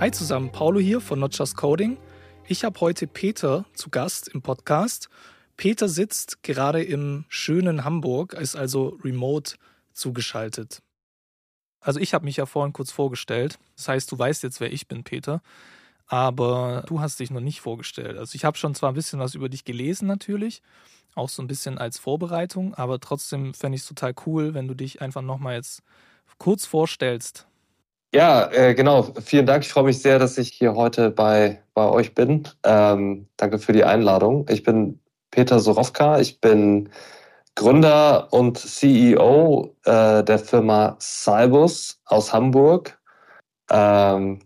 Hi zusammen, Paulo hier von Not Just Coding. Ich habe heute Peter zu Gast im Podcast. Peter sitzt gerade im schönen Hamburg, ist also remote zugeschaltet. Also ich habe mich ja vorhin kurz vorgestellt. Das heißt, du weißt jetzt, wer ich bin, Peter. Aber du hast dich noch nicht vorgestellt. Also ich habe schon zwar ein bisschen was über dich gelesen natürlich, auch so ein bisschen als Vorbereitung, aber trotzdem fände ich es total cool, wenn du dich einfach nochmal jetzt kurz vorstellst. Ja, äh, genau. Vielen Dank. Ich freue mich sehr, dass ich hier heute bei, bei euch bin. Ähm, danke für die Einladung. Ich bin Peter Sorowka. Ich bin Gründer und CEO äh, der Firma Cybus aus Hamburg. Ähm,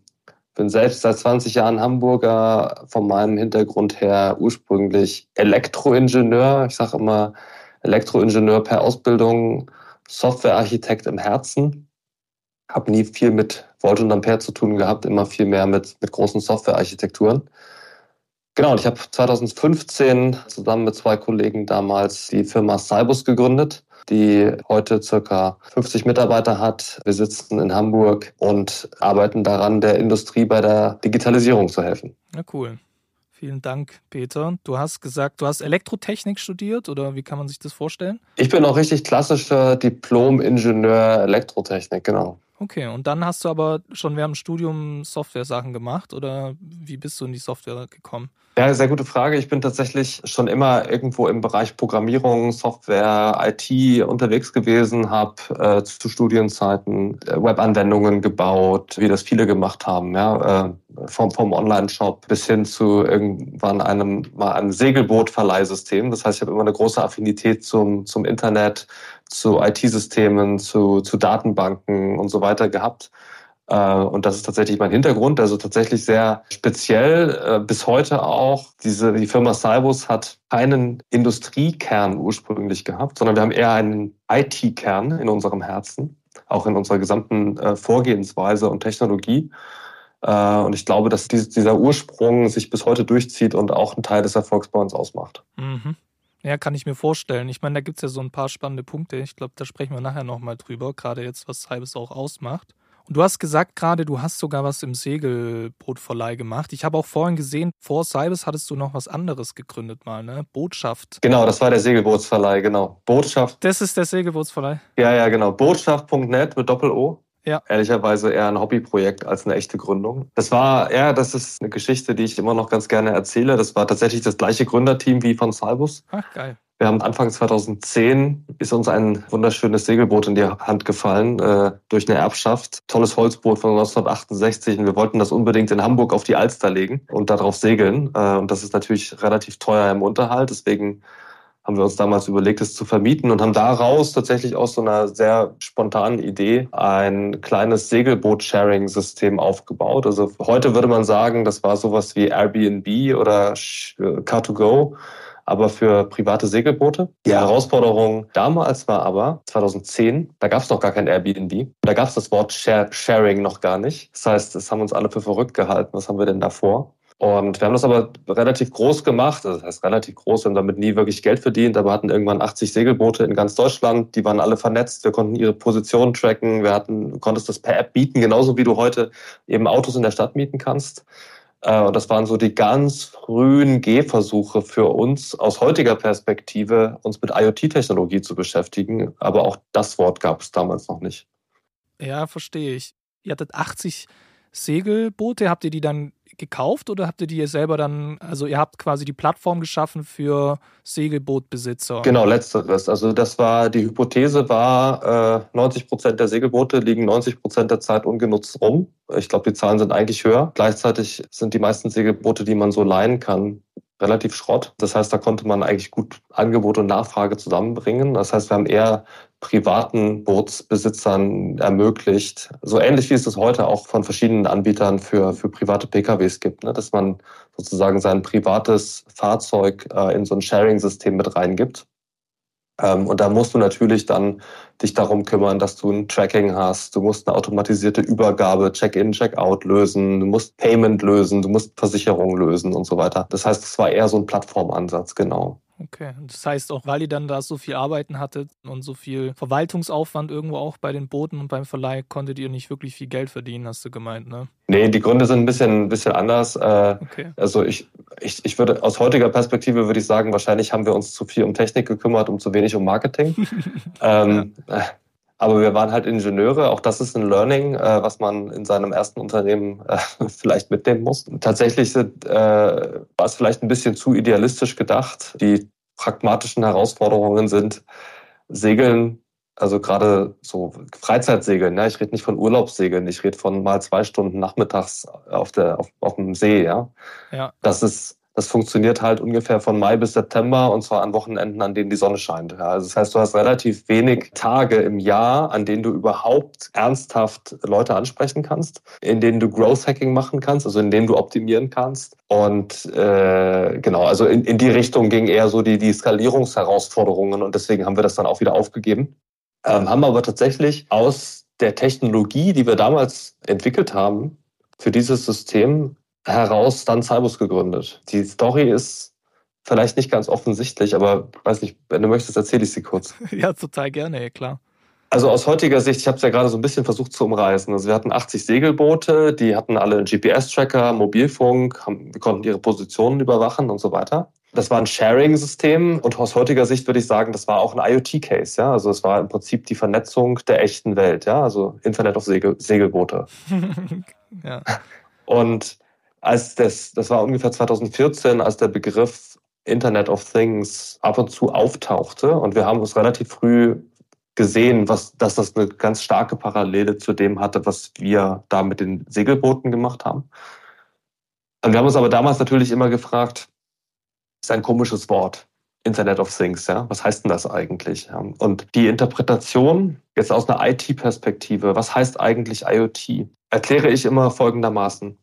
bin selbst seit 20 Jahren Hamburger, von meinem Hintergrund her ursprünglich Elektroingenieur. Ich sage immer Elektroingenieur per Ausbildung, Softwarearchitekt im Herzen habe nie viel mit Volt und Ampere zu tun gehabt, immer viel mehr mit, mit großen Softwarearchitekturen. Genau, und ich habe 2015 zusammen mit zwei Kollegen damals die Firma Cybus gegründet, die heute circa 50 Mitarbeiter hat. Wir sitzen in Hamburg und arbeiten daran, der Industrie bei der Digitalisierung zu helfen. Ja, cool. Vielen Dank, Peter. Du hast gesagt, du hast Elektrotechnik studiert oder wie kann man sich das vorstellen? Ich bin auch richtig klassischer Diplom-Ingenieur Elektrotechnik, genau. Okay, und dann hast du aber schon während dem Studium Software-Sachen gemacht oder wie bist du in die Software gekommen? Ja, sehr gute Frage. Ich bin tatsächlich schon immer irgendwo im Bereich Programmierung, Software, IT unterwegs gewesen, habe äh, zu Studienzeiten äh, Webanwendungen gebaut, wie das viele gemacht haben, ja, äh, vom, vom Online-Shop bis hin zu irgendwann einem mal einem Segelboot-Verleihsystem. Das heißt, ich habe immer eine große Affinität zum, zum Internet, zu IT-Systemen, zu, zu Datenbanken und so weiter gehabt. Äh, und das ist tatsächlich mein Hintergrund, also tatsächlich sehr speziell äh, bis heute auch. Diese, die Firma Cybus hat keinen Industriekern ursprünglich gehabt, sondern wir haben eher einen IT-Kern in unserem Herzen, auch in unserer gesamten äh, Vorgehensweise und Technologie. Und ich glaube, dass dieser Ursprung sich bis heute durchzieht und auch einen Teil des Erfolgs bei uns ausmacht. Mhm. Ja, kann ich mir vorstellen. Ich meine, da gibt es ja so ein paar spannende Punkte. Ich glaube, da sprechen wir nachher nochmal drüber, gerade jetzt, was Halbes auch ausmacht. Und du hast gesagt gerade, du hast sogar was im Segelbootverleih gemacht. Ich habe auch vorhin gesehen, vor Cybers hattest du noch was anderes gegründet mal, ne? Botschaft. Genau, das war der Segelbootsverleih, genau. Botschaft. Das ist der Segelbootsverleih. Ja, ja, genau. Botschaft.net mit Doppel-O. Ja. Ehrlicherweise eher ein Hobbyprojekt als eine echte Gründung. Das war, ja, das ist eine Geschichte, die ich immer noch ganz gerne erzähle. Das war tatsächlich das gleiche Gründerteam wie von Cybus. Ach, geil. Wir haben Anfang 2010 ist uns ein wunderschönes Segelboot in die Hand gefallen äh, durch eine Erbschaft. Tolles Holzboot von 1968 und wir wollten das unbedingt in Hamburg auf die Alster legen und darauf segeln. Äh, und das ist natürlich relativ teuer im Unterhalt. Deswegen haben wir uns damals überlegt, es zu vermieten und haben daraus tatsächlich aus so einer sehr spontanen Idee ein kleines Segelboot-Sharing-System aufgebaut. Also heute würde man sagen, das war sowas wie Airbnb oder Car2Go aber für private Segelboote. Die Herausforderung damals war aber 2010, da gab es noch gar kein Airbnb. Da gab es das Wort Share Sharing noch gar nicht. Das heißt, das haben uns alle für verrückt gehalten. Was haben wir denn davor? Und wir haben das aber relativ groß gemacht. Also das heißt relativ groß. Wir haben damit nie wirklich Geld verdient, aber hatten irgendwann 80 Segelboote in ganz Deutschland. Die waren alle vernetzt. Wir konnten ihre Position tracken. Wir hatten, konntest das per App bieten, genauso wie du heute eben Autos in der Stadt mieten kannst. Äh, und das waren so die ganz frühen Gehversuche für uns aus heutiger Perspektive, uns mit IoT-Technologie zu beschäftigen. Aber auch das Wort gab es damals noch nicht. Ja, verstehe ich. Ihr hattet 80 Segelboote. Habt ihr die dann gekauft oder habt ihr die selber dann, also ihr habt quasi die Plattform geschaffen für Segelbootbesitzer? Genau, letzteres. Also das war, die Hypothese war, äh, 90 Prozent der Segelboote liegen 90 Prozent der Zeit ungenutzt rum. Ich glaube, die Zahlen sind eigentlich höher. Gleichzeitig sind die meisten Segelboote, die man so leihen kann, relativ Schrott. Das heißt, da konnte man eigentlich gut Angebot und Nachfrage zusammenbringen. Das heißt, wir haben eher privaten Bootsbesitzern ermöglicht. So ähnlich wie es das heute auch von verschiedenen Anbietern für, für private PKWs gibt, ne? dass man sozusagen sein privates Fahrzeug äh, in so ein Sharing-System mit reingibt. Ähm, und da musst du natürlich dann dich darum kümmern, dass du ein Tracking hast. Du musst eine automatisierte Übergabe, Check-in, Check-out lösen. Du musst Payment lösen. Du musst Versicherung lösen und so weiter. Das heißt, es war eher so ein Plattformansatz, genau. Okay, das heißt auch, weil ihr dann da so viel Arbeiten hattet und so viel Verwaltungsaufwand irgendwo auch bei den Booten und beim Verleih, konntet ihr nicht wirklich viel Geld verdienen, hast du gemeint, ne? Nee, die Gründe sind ein bisschen, ein bisschen anders. Äh, okay. Also ich, ich, ich würde aus heutiger Perspektive würde ich sagen, wahrscheinlich haben wir uns zu viel um Technik gekümmert, um zu wenig um Marketing. ähm, ja. Aber wir waren halt Ingenieure. Auch das ist ein Learning, äh, was man in seinem ersten Unternehmen äh, vielleicht mitnehmen muss. Tatsächlich äh, war es vielleicht ein bisschen zu idealistisch gedacht. Die pragmatischen Herausforderungen sind Segeln, also gerade so Freizeitsegeln. Ja, ich rede nicht von Urlaubssegeln. Ich rede von mal zwei Stunden nachmittags auf der auf, auf dem See. Ja, ja. Das ist das funktioniert halt ungefähr von Mai bis September und zwar an Wochenenden, an denen die Sonne scheint. Ja, also das heißt, du hast relativ wenig Tage im Jahr, an denen du überhaupt ernsthaft Leute ansprechen kannst, in denen du Growth Hacking machen kannst, also in denen du optimieren kannst. Und äh, genau, also in, in die Richtung ging eher so die, die Skalierungsherausforderungen und deswegen haben wir das dann auch wieder aufgegeben. Ähm, haben aber tatsächlich aus der Technologie, die wir damals entwickelt haben, für dieses System heraus dann Cybus gegründet. Die Story ist vielleicht nicht ganz offensichtlich, aber weiß nicht, wenn du möchtest, erzähle ich sie kurz. Ja, total gerne, klar. Also aus heutiger Sicht, ich habe es ja gerade so ein bisschen versucht zu umreißen. Also wir hatten 80 Segelboote, die hatten alle einen GPS-Tracker, Mobilfunk, haben, wir konnten ihre Positionen überwachen und so weiter. Das war ein Sharing-System und aus heutiger Sicht würde ich sagen, das war auch ein IoT-Case. Ja? Also es war im Prinzip die Vernetzung der echten Welt, ja, also Internet of Segel Segelboote. ja. Und als das, das war ungefähr 2014, als der Begriff Internet of Things ab und zu auftauchte. Und wir haben uns relativ früh gesehen, was, dass das eine ganz starke Parallele zu dem hatte, was wir da mit den Segelbooten gemacht haben. Und wir haben uns aber damals natürlich immer gefragt, ist ein komisches Wort. Internet of Things, ja. Was heißt denn das eigentlich? Und die Interpretation jetzt aus einer IT-Perspektive, was heißt eigentlich IoT? Erkläre ich immer folgendermaßen.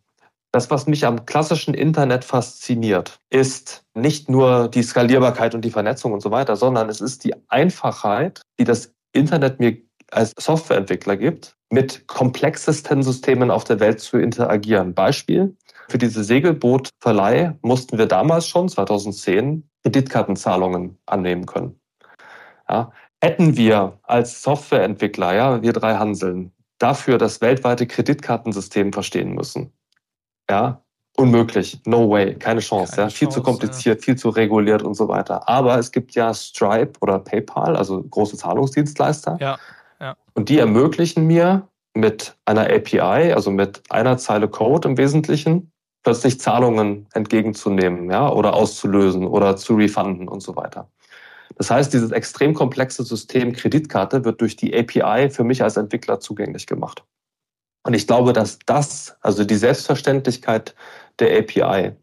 Das, was mich am klassischen Internet fasziniert, ist nicht nur die Skalierbarkeit und die Vernetzung und so weiter, sondern es ist die Einfachheit, die das Internet mir als Softwareentwickler gibt, mit komplexesten Systemen auf der Welt zu interagieren. Beispiel, für diese Segelbootverleih mussten wir damals schon, 2010, Kreditkartenzahlungen annehmen können. Ja, hätten wir als Softwareentwickler, ja, wir drei Hanseln, dafür das weltweite Kreditkartensystem verstehen müssen, ja, unmöglich. No way. Keine Chance. Keine ja. Viel Chance, zu kompliziert, ja. viel zu reguliert und so weiter. Aber es gibt ja Stripe oder PayPal, also große Zahlungsdienstleister. Ja. ja. Und die ermöglichen mir mit einer API, also mit einer Zeile Code im Wesentlichen, plötzlich Zahlungen entgegenzunehmen, ja, oder auszulösen oder zu refunden und so weiter. Das heißt, dieses extrem komplexe System Kreditkarte wird durch die API für mich als Entwickler zugänglich gemacht. Und ich glaube, dass das, also die Selbstverständlichkeit der API,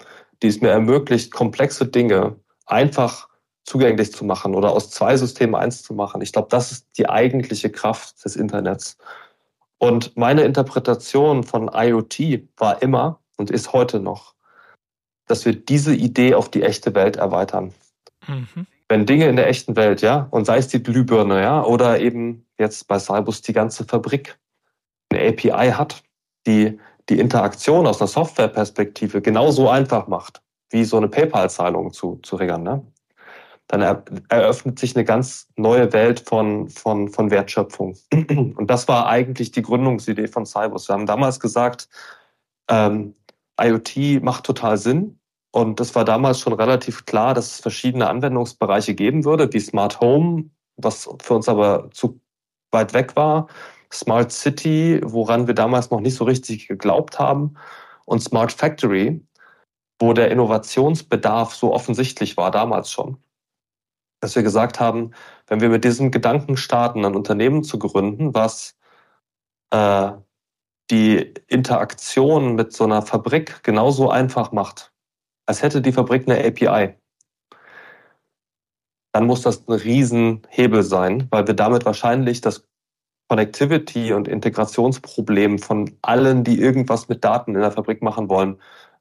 die es mir ermöglicht, komplexe Dinge einfach zugänglich zu machen oder aus zwei Systemen eins zu machen, ich glaube, das ist die eigentliche Kraft des Internets. Und meine Interpretation von IoT war immer und ist heute noch, dass wir diese Idee auf die echte Welt erweitern. Mhm. Wenn Dinge in der echten Welt, ja, und sei es die Glühbirne, ja, oder eben jetzt bei Cybus die ganze Fabrik, API hat, die die Interaktion aus einer Softwareperspektive genauso einfach macht, wie so eine PayPal-Zahlung zu, zu riggern, ne? dann er, eröffnet sich eine ganz neue Welt von, von, von Wertschöpfung. Und das war eigentlich die Gründungsidee von Cybus. Wir haben damals gesagt, ähm, IoT macht total Sinn. Und das war damals schon relativ klar, dass es verschiedene Anwendungsbereiche geben würde, wie Smart Home, was für uns aber zu weit weg war. Smart City, woran wir damals noch nicht so richtig geglaubt haben, und Smart Factory, wo der Innovationsbedarf so offensichtlich war, damals schon. Dass wir gesagt haben, wenn wir mit diesem Gedanken starten, ein Unternehmen zu gründen, was äh, die Interaktion mit so einer Fabrik genauso einfach macht, als hätte die Fabrik eine API dann muss das ein Riesenhebel sein, weil wir damit wahrscheinlich das Connectivity und Integrationsproblem von allen, die irgendwas mit Daten in der Fabrik machen wollen,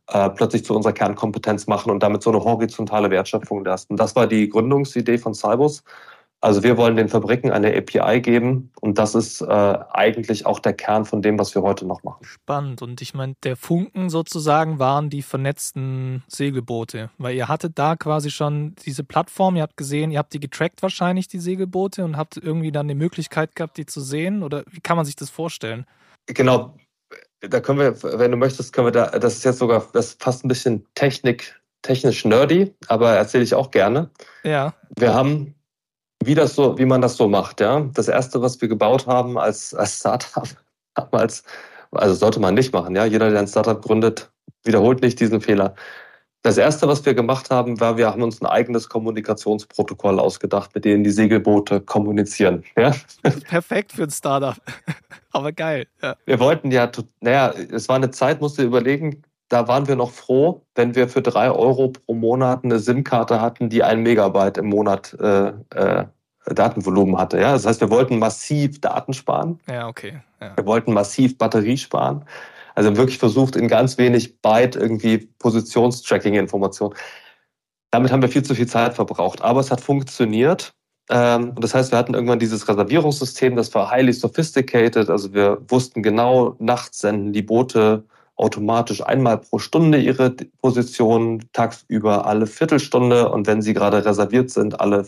äh, plötzlich zu unserer Kernkompetenz machen und damit so eine horizontale Wertschöpfung lassen. Das war die Gründungsidee von Cybus. Also wir wollen den Fabriken eine API geben und das ist äh, eigentlich auch der Kern von dem, was wir heute noch machen. Spannend. Und ich meine, der Funken sozusagen waren die vernetzten Segelboote, weil ihr hattet da quasi schon diese Plattform, ihr habt gesehen, ihr habt die getrackt wahrscheinlich, die Segelboote, und habt irgendwie dann die Möglichkeit gehabt, die zu sehen? Oder wie kann man sich das vorstellen? Genau. Da können wir, wenn du möchtest, können wir da, das ist jetzt sogar, das ist fast ein bisschen Technik, technisch nerdy, aber erzähle ich auch gerne. Ja. Wir haben wie das so, wie man das so macht, ja. Das erste, was wir gebaut haben als, als Startup, als, also sollte man nicht machen, ja. Jeder, der ein Startup gründet, wiederholt nicht diesen Fehler. Das erste, was wir gemacht haben, war, wir haben uns ein eigenes Kommunikationsprotokoll ausgedacht, mit dem die Segelboote kommunizieren. Ja? Perfekt für ein Startup. Aber geil. Ja. Wir wollten ja, naja, es war eine Zeit, musst du überlegen, da waren wir noch froh, wenn wir für drei Euro pro Monat eine SIM-Karte hatten, die ein Megabyte im Monat äh, äh, Datenvolumen hatte. Ja? Das heißt, wir wollten massiv Daten sparen. Ja, okay. Ja. Wir wollten massiv Batterie sparen. Also wirklich versucht, in ganz wenig Byte irgendwie Positionstracking-Informationen. Damit haben wir viel zu viel Zeit verbraucht. Aber es hat funktioniert. Ähm, und das heißt, wir hatten irgendwann dieses Reservierungssystem, das war highly sophisticated. Also wir wussten genau, nachts senden die Boote automatisch einmal pro Stunde ihre Position, tagsüber alle Viertelstunde und wenn sie gerade reserviert sind, alle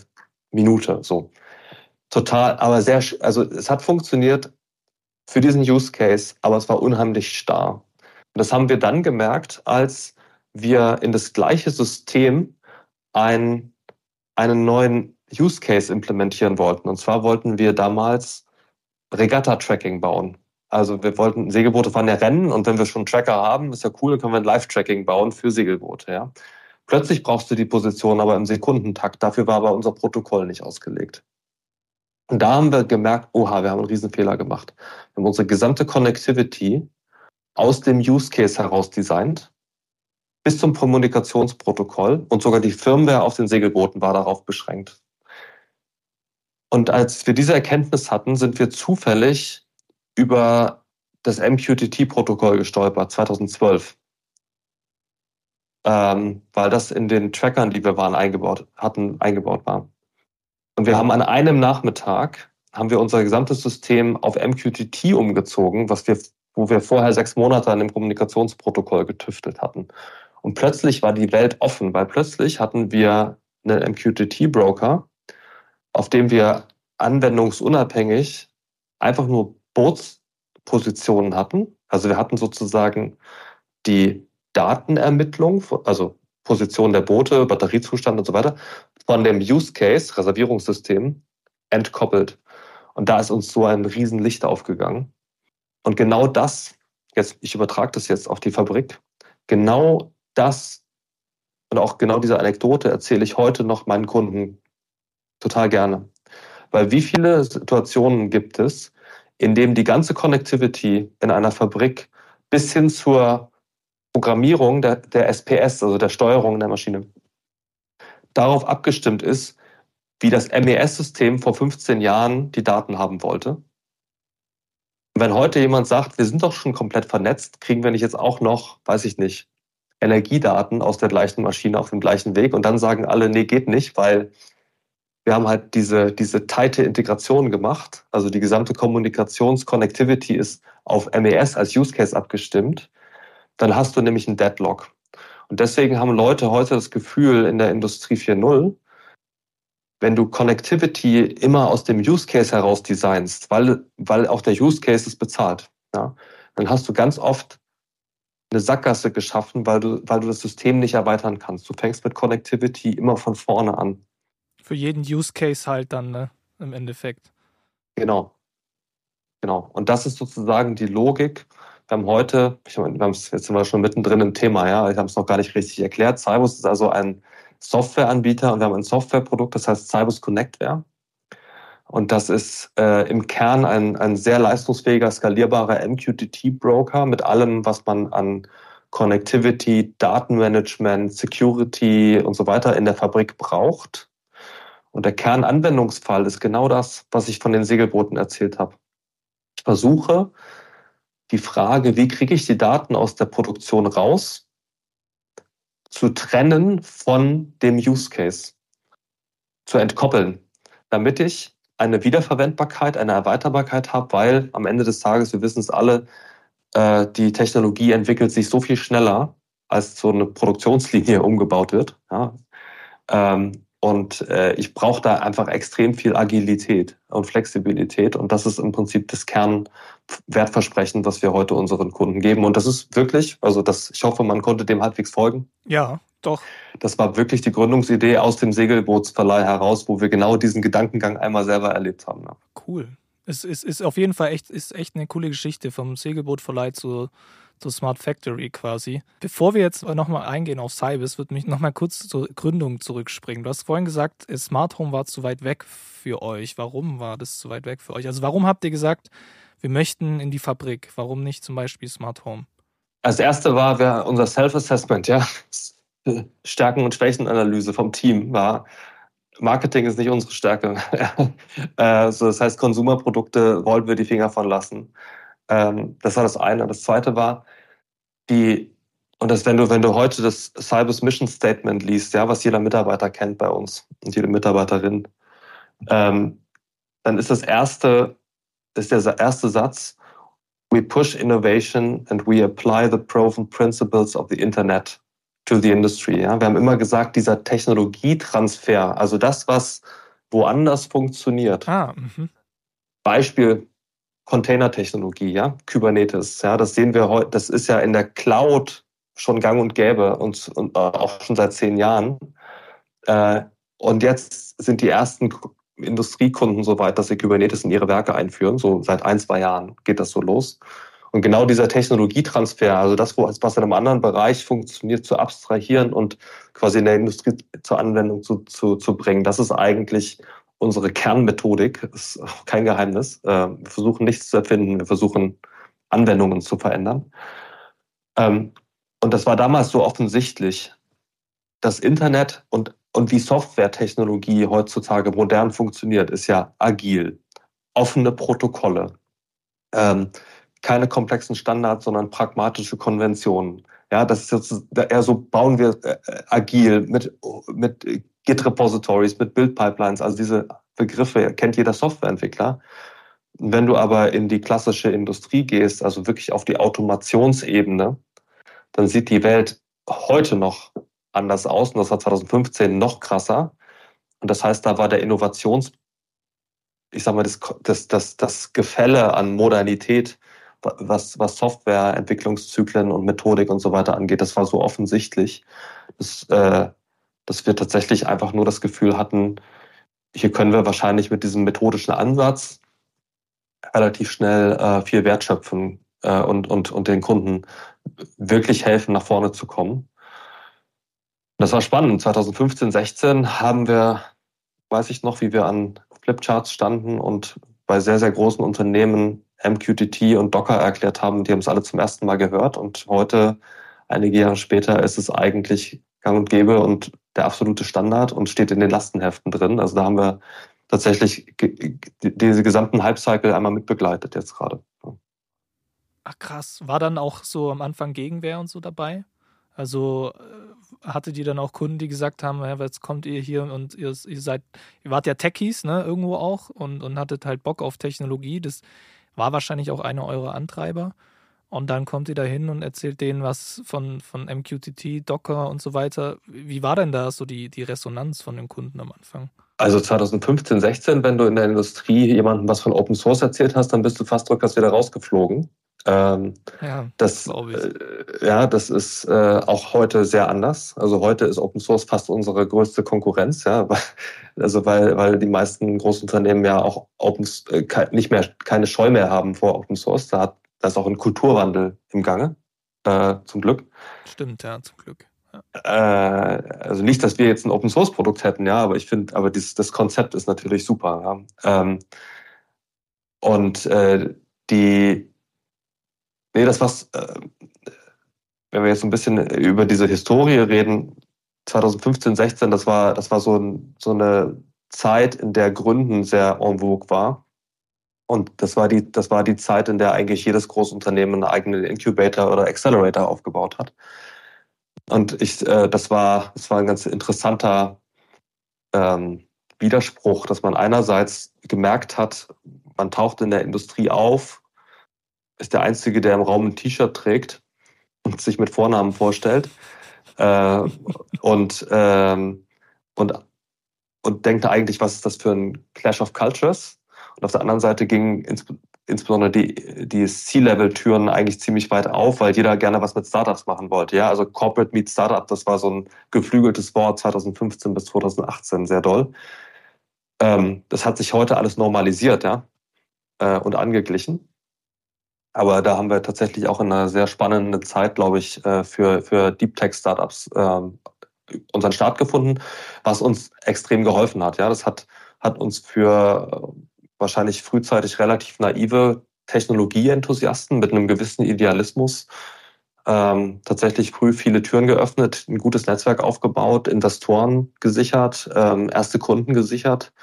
Minute. So. Total, aber sehr, also es hat funktioniert für diesen Use Case, aber es war unheimlich starr. Und das haben wir dann gemerkt, als wir in das gleiche System ein, einen neuen Use Case implementieren wollten. Und zwar wollten wir damals Regatta-Tracking bauen. Also wir wollten, Segelboote fahren ja Rennen und wenn wir schon Tracker haben, ist ja cool, können wir ein Live-Tracking bauen für Segelboote, ja. Plötzlich brauchst du die Position aber im Sekundentakt. Dafür war aber unser Protokoll nicht ausgelegt. Und da haben wir gemerkt, oha, wir haben einen Riesenfehler gemacht. Wir haben unsere gesamte Connectivity aus dem Use Case heraus designt, bis zum Kommunikationsprotokoll und sogar die Firmware auf den Segelbooten war darauf beschränkt. Und als wir diese Erkenntnis hatten, sind wir zufällig über das MQTT-Protokoll gestolpert, 2012. Ähm, weil das in den Trackern, die wir waren, eingebaut, hatten, eingebaut war. Und wir haben an einem Nachmittag, haben wir unser gesamtes System auf MQTT umgezogen, was wir, wo wir vorher sechs Monate an dem Kommunikationsprotokoll getüftelt hatten. Und plötzlich war die Welt offen, weil plötzlich hatten wir einen MQTT-Broker, auf dem wir anwendungsunabhängig einfach nur Bootspositionen hatten. Also wir hatten sozusagen die Datenermittlung, also Position der Boote, Batteriezustand und so weiter, von dem Use Case, Reservierungssystem, entkoppelt. Und da ist uns so ein Riesenlicht aufgegangen. Und genau das, jetzt, ich übertrage das jetzt auf die Fabrik, genau das und auch genau diese Anekdote erzähle ich heute noch meinen Kunden total gerne. Weil wie viele Situationen gibt es, in dem die ganze Connectivity in einer Fabrik bis hin zur Programmierung der, der SPS, also der Steuerung der Maschine, darauf abgestimmt ist, wie das MES-System vor 15 Jahren die Daten haben wollte. Und wenn heute jemand sagt, wir sind doch schon komplett vernetzt, kriegen wir nicht jetzt auch noch, weiß ich nicht, Energiedaten aus der gleichen Maschine auf dem gleichen Weg und dann sagen alle, nee, geht nicht, weil wir haben halt diese, diese tighte Integration gemacht. Also die gesamte Kommunikations-Connectivity ist auf MES als Use Case abgestimmt. Dann hast du nämlich einen Deadlock. Und deswegen haben Leute heute das Gefühl in der Industrie 4.0, wenn du Connectivity immer aus dem Use Case heraus designst, weil, weil auch der Use Case ist bezahlt, ja, dann hast du ganz oft eine Sackgasse geschaffen, weil du, weil du das System nicht erweitern kannst. Du fängst mit Connectivity immer von vorne an. Für jeden Use Case halt dann, ne? Im Endeffekt. Genau. Genau. Und das ist sozusagen die Logik. Wir haben heute, ich meine, wir haben es jetzt sind wir schon mittendrin im Thema, ja, ich habe es noch gar nicht richtig erklärt. Cybus ist also ein Softwareanbieter und wir haben ein Softwareprodukt, das heißt Cybus Connectware. Und das ist äh, im Kern ein, ein sehr leistungsfähiger, skalierbarer MQTT-Broker mit allem, was man an Connectivity, Datenmanagement, Security und so weiter in der Fabrik braucht. Und der Kernanwendungsfall ist genau das, was ich von den Segelbooten erzählt habe. Ich versuche die Frage, wie kriege ich die Daten aus der Produktion raus, zu trennen von dem Use Case, zu entkoppeln, damit ich eine Wiederverwendbarkeit, eine Erweiterbarkeit habe, weil am Ende des Tages, wir wissen es alle, äh, die Technologie entwickelt sich so viel schneller, als so eine Produktionslinie umgebaut wird. Ja. Und äh, ich brauche da einfach extrem viel Agilität und Flexibilität. Und das ist im Prinzip das Kernwertversprechen, was wir heute unseren Kunden geben. Und das ist wirklich, also das, ich hoffe, man konnte dem halbwegs folgen. Ja, doch. Das war wirklich die Gründungsidee aus dem Segelbootsverleih heraus, wo wir genau diesen Gedankengang einmal selber erlebt haben. Ja. Cool. Es ist, ist auf jeden Fall echt, ist echt eine coole Geschichte vom Segelbootverleih zu, zur Smart Factory quasi. Bevor wir jetzt nochmal eingehen auf Cybis, würde mich nochmal kurz zur Gründung zurückspringen. Du hast vorhin gesagt, Smart Home war zu weit weg für euch. Warum war das zu weit weg für euch? Also warum habt ihr gesagt, wir möchten in die Fabrik? Warum nicht zum Beispiel Smart Home? Als erste war unser Self-Assessment, ja. Stärken- und Schwächenanalyse vom Team war, Marketing ist nicht unsere Stärke. also das heißt, Konsumerprodukte wollen wir die Finger von lassen. Ähm, das war das eine. Das zweite war, die, und das, wenn du, wenn du heute das Cybers Mission Statement liest, ja, was jeder Mitarbeiter kennt bei uns und jede Mitarbeiterin, ähm, dann ist das erste, ist der erste Satz, we push innovation and we apply the proven principles of the Internet to the industry. Ja? Wir haben immer gesagt, dieser Technologietransfer, also das, was woanders funktioniert. Ah, mhm. Beispiel Containertechnologie, ja, Kubernetes, ja, das sehen wir heute, das ist ja in der Cloud schon gang und gäbe und, und äh, auch schon seit zehn Jahren. Äh, und jetzt sind die ersten Industriekunden so weit, dass sie Kubernetes in ihre Werke einführen. So seit ein, zwei Jahren geht das so los. Und genau dieser Technologietransfer, also das, was in einem anderen Bereich funktioniert, zu abstrahieren und quasi in der Industrie zur Anwendung zu, zu, zu bringen, das ist eigentlich unsere Kernmethodik, ist kein Geheimnis. Äh, wir versuchen nichts zu erfinden, wir versuchen Anwendungen zu verändern. Ähm, und das war damals so offensichtlich. Das Internet und, und wie Softwaretechnologie heutzutage modern funktioniert, ist ja agil, offene Protokolle, ähm, keine komplexen Standards, sondern pragmatische Konventionen. Ja, das ist jetzt eher so bauen wir äh, agil mit, mit Git-Repositories, mit Build-Pipelines, also diese Begriffe kennt jeder Softwareentwickler. Wenn du aber in die klassische Industrie gehst, also wirklich auf die Automationsebene, dann sieht die Welt heute noch anders aus und das war 2015 noch krasser. Und das heißt, da war der Innovations, ich sag mal, das, das, das, das Gefälle an Modernität, was, was Softwareentwicklungszyklen und Methodik und so weiter angeht, das war so offensichtlich. Das, äh, dass wir tatsächlich einfach nur das Gefühl hatten, hier können wir wahrscheinlich mit diesem methodischen Ansatz relativ schnell äh, viel Wert schöpfen äh, und, und, und den Kunden wirklich helfen, nach vorne zu kommen. Das war spannend. 2015, 16 haben wir, weiß ich noch, wie wir an Flipcharts standen und bei sehr, sehr großen Unternehmen MQTT und Docker erklärt haben. Die haben es alle zum ersten Mal gehört und heute, einige Jahre später, ist es eigentlich gang und gäbe und der absolute Standard und steht in den Lastenheften drin. Also da haben wir tatsächlich diese gesamten Hype-Cycle einmal mitbegleitet jetzt gerade. Ach krass. War dann auch so am Anfang Gegenwehr und so dabei? Also äh, hatte die dann auch Kunden, die gesagt haben, ja, jetzt kommt ihr hier und ihr, ihr seid, ihr wart ja Techies, ne, irgendwo auch und, und hattet halt Bock auf Technologie. Das war wahrscheinlich auch einer eurer Antreiber. Und dann kommt ihr da hin und erzählt denen was von, von MQTT, Docker und so weiter. Wie war denn da so die, die Resonanz von den Kunden am Anfang? Also 2015, 16, wenn du in der Industrie jemandem was von Open Source erzählt hast, dann bist du fast rückwärts wieder rausgeflogen. Ähm, ja, das, äh, ja, das ist äh, auch heute sehr anders. Also heute ist Open Source fast unsere größte Konkurrenz, ja, also weil, weil die meisten Großunternehmen ja auch Open, äh, nicht mehr keine Scheu mehr haben vor Open Source. Da hat da ist auch ein Kulturwandel im Gange, äh, zum Glück. Stimmt, ja, zum Glück. Ja. Äh, also nicht, dass wir jetzt ein Open Source Produkt hätten, ja, aber ich finde, aber dieses, das Konzept ist natürlich super. Ja. Ähm, und äh, die, nee, das was, äh, wenn wir jetzt ein bisschen über diese Historie reden, 2015, 16, das war, das war so, ein, so eine Zeit, in der Gründen sehr en vogue war. Und das war die, das war die Zeit, in der eigentlich jedes Großunternehmen einen eigenen Incubator oder Accelerator aufgebaut hat. Und ich, äh, das war, das war ein ganz interessanter ähm, Widerspruch, dass man einerseits gemerkt hat, man taucht in der Industrie auf, ist der Einzige, der im Raum ein T-Shirt trägt und sich mit Vornamen vorstellt äh, und, ähm, und, und denkt eigentlich, was ist das für ein Clash of Cultures? Und auf der anderen Seite ging ins, insbesondere die, die C-Level-Türen eigentlich ziemlich weit auf, weil jeder gerne was mit Startups machen wollte. Ja, also Corporate Meet Startup, das war so ein geflügeltes Wort 2015 bis 2018, sehr doll. Ähm, das hat sich heute alles normalisiert, ja, äh, und angeglichen. Aber da haben wir tatsächlich auch in einer sehr spannenden Zeit, glaube ich, äh, für, für Deep Tech Startups äh, unseren Start gefunden, was uns extrem geholfen hat. Ja, das hat, hat uns für wahrscheinlich frühzeitig relativ naive Technologieenthusiasten mit einem gewissen Idealismus ähm, tatsächlich früh viele Türen geöffnet, ein gutes Netzwerk aufgebaut, Investoren gesichert, ähm, erste Kunden gesichert.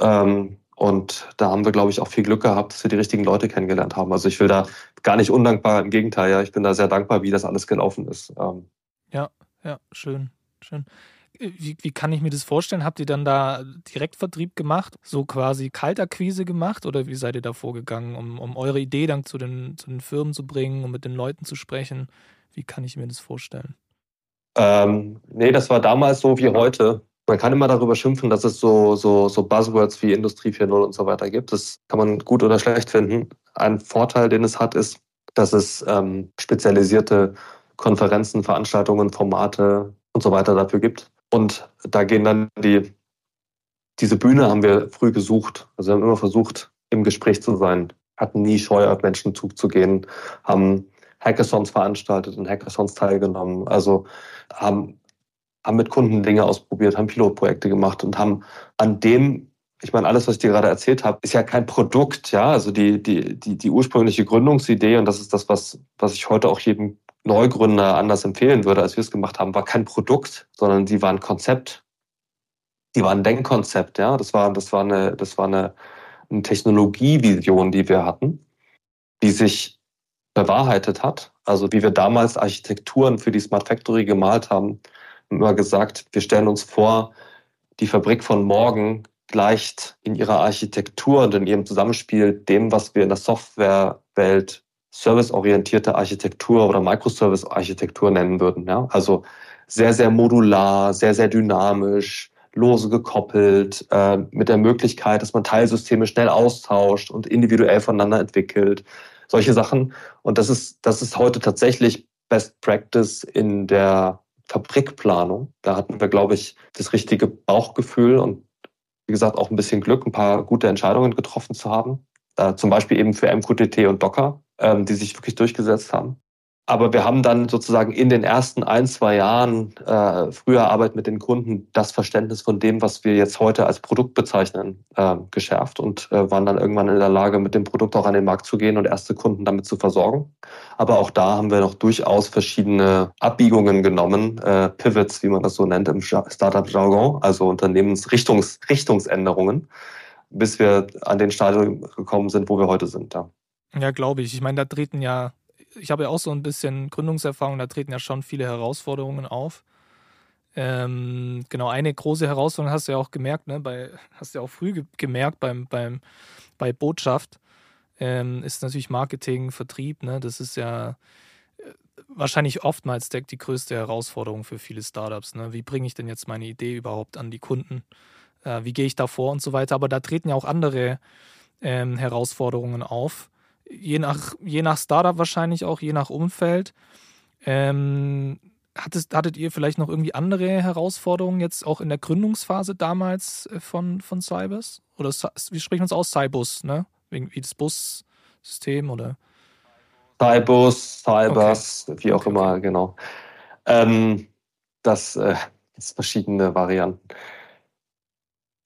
Ähm, und da haben wir, glaube ich, auch viel Glück gehabt, dass wir die richtigen Leute kennengelernt haben. Also ich will da gar nicht undankbar, im Gegenteil, ja, ich bin da sehr dankbar, wie das alles gelaufen ist. Ähm. Ja, ja, schön, schön. Wie, wie kann ich mir das vorstellen? Habt ihr dann da Direktvertrieb gemacht, so quasi Kaltakquise gemacht oder wie seid ihr da vorgegangen, um, um eure Idee dann zu den, zu den Firmen zu bringen, um mit den Leuten zu sprechen? Wie kann ich mir das vorstellen? Ähm, nee, das war damals so wie heute. Man kann immer darüber schimpfen, dass es so, so, so Buzzwords wie Industrie 4.0 und so weiter gibt. Das kann man gut oder schlecht finden. Ein Vorteil, den es hat, ist, dass es ähm, spezialisierte Konferenzen, Veranstaltungen, Formate und so weiter dafür gibt. Und da gehen dann die, diese Bühne haben wir früh gesucht. Also wir haben immer versucht, im Gespräch zu sein, hatten nie Scheu, auf Menschen zuzugehen, haben Hackathons veranstaltet und Hackathons teilgenommen. Also haben haben mit Kunden Dinge ausprobiert, haben Pilotprojekte gemacht und haben an dem, ich meine, alles, was ich dir gerade erzählt habe, ist ja kein Produkt, ja. Also die, die, die, die ursprüngliche Gründungsidee, und das ist das, was, was ich heute auch jedem Neugründer anders empfehlen würde, als wir es gemacht haben, war kein Produkt, sondern die war ein Konzept. Die war ein Denkkonzept, ja. Das war, das war eine, das war eine, eine Technologievision, die wir hatten, die sich bewahrheitet hat. Also wie wir damals Architekturen für die Smart Factory gemalt haben, immer gesagt, wir stellen uns vor, die Fabrik von morgen gleicht in ihrer Architektur und in ihrem Zusammenspiel dem, was wir in der Softwarewelt serviceorientierte Architektur oder Microservice-Architektur nennen würden. Ja? Also sehr, sehr modular, sehr, sehr dynamisch, lose gekoppelt, äh, mit der Möglichkeit, dass man Teilsysteme schnell austauscht und individuell voneinander entwickelt. Solche Sachen. Und das ist, das ist heute tatsächlich Best Practice in der Fabrikplanung. Da hatten wir, glaube ich, das richtige Bauchgefühl und wie gesagt auch ein bisschen Glück, ein paar gute Entscheidungen getroffen zu haben. Äh, zum Beispiel eben für MQTT und Docker, ähm, die sich wirklich durchgesetzt haben. Aber wir haben dann sozusagen in den ersten ein, zwei Jahren äh, früher Arbeit mit den Kunden das Verständnis von dem, was wir jetzt heute als Produkt bezeichnen, äh, geschärft und äh, waren dann irgendwann in der Lage, mit dem Produkt auch an den Markt zu gehen und erste Kunden damit zu versorgen. Aber auch da haben wir noch durchaus verschiedene Abbiegungen genommen, äh, Pivots, wie man das so nennt im Startup-Jargon, also Unternehmensrichtungsänderungen, bis wir an den Stadium gekommen sind, wo wir heute sind. Ja, ja glaube ich. Ich meine, da treten ja ich habe ja auch so ein bisschen Gründungserfahrung, da treten ja schon viele Herausforderungen auf. Ähm, genau, eine große Herausforderung hast du ja auch gemerkt, ne, bei, hast du ja auch früh ge gemerkt beim, beim, bei Botschaft, ähm, ist natürlich Marketing, Vertrieb, ne, das ist ja äh, wahrscheinlich oftmals der, die größte Herausforderung für viele Startups. Ne? Wie bringe ich denn jetzt meine Idee überhaupt an die Kunden? Äh, wie gehe ich da vor und so weiter? Aber da treten ja auch andere ähm, Herausforderungen auf je nach, je nach Startup wahrscheinlich auch, je nach Umfeld. Ähm, hattet, hattet ihr vielleicht noch irgendwie andere Herausforderungen jetzt auch in der Gründungsphase damals äh, von, von Cybers? Oder wie sprechen wir uns aus? Cybus, ne? Wie das Bussystem oder? Cybus, Cybers, okay. wie auch okay, immer, genau. Ähm, das, äh, das verschiedene Varianten.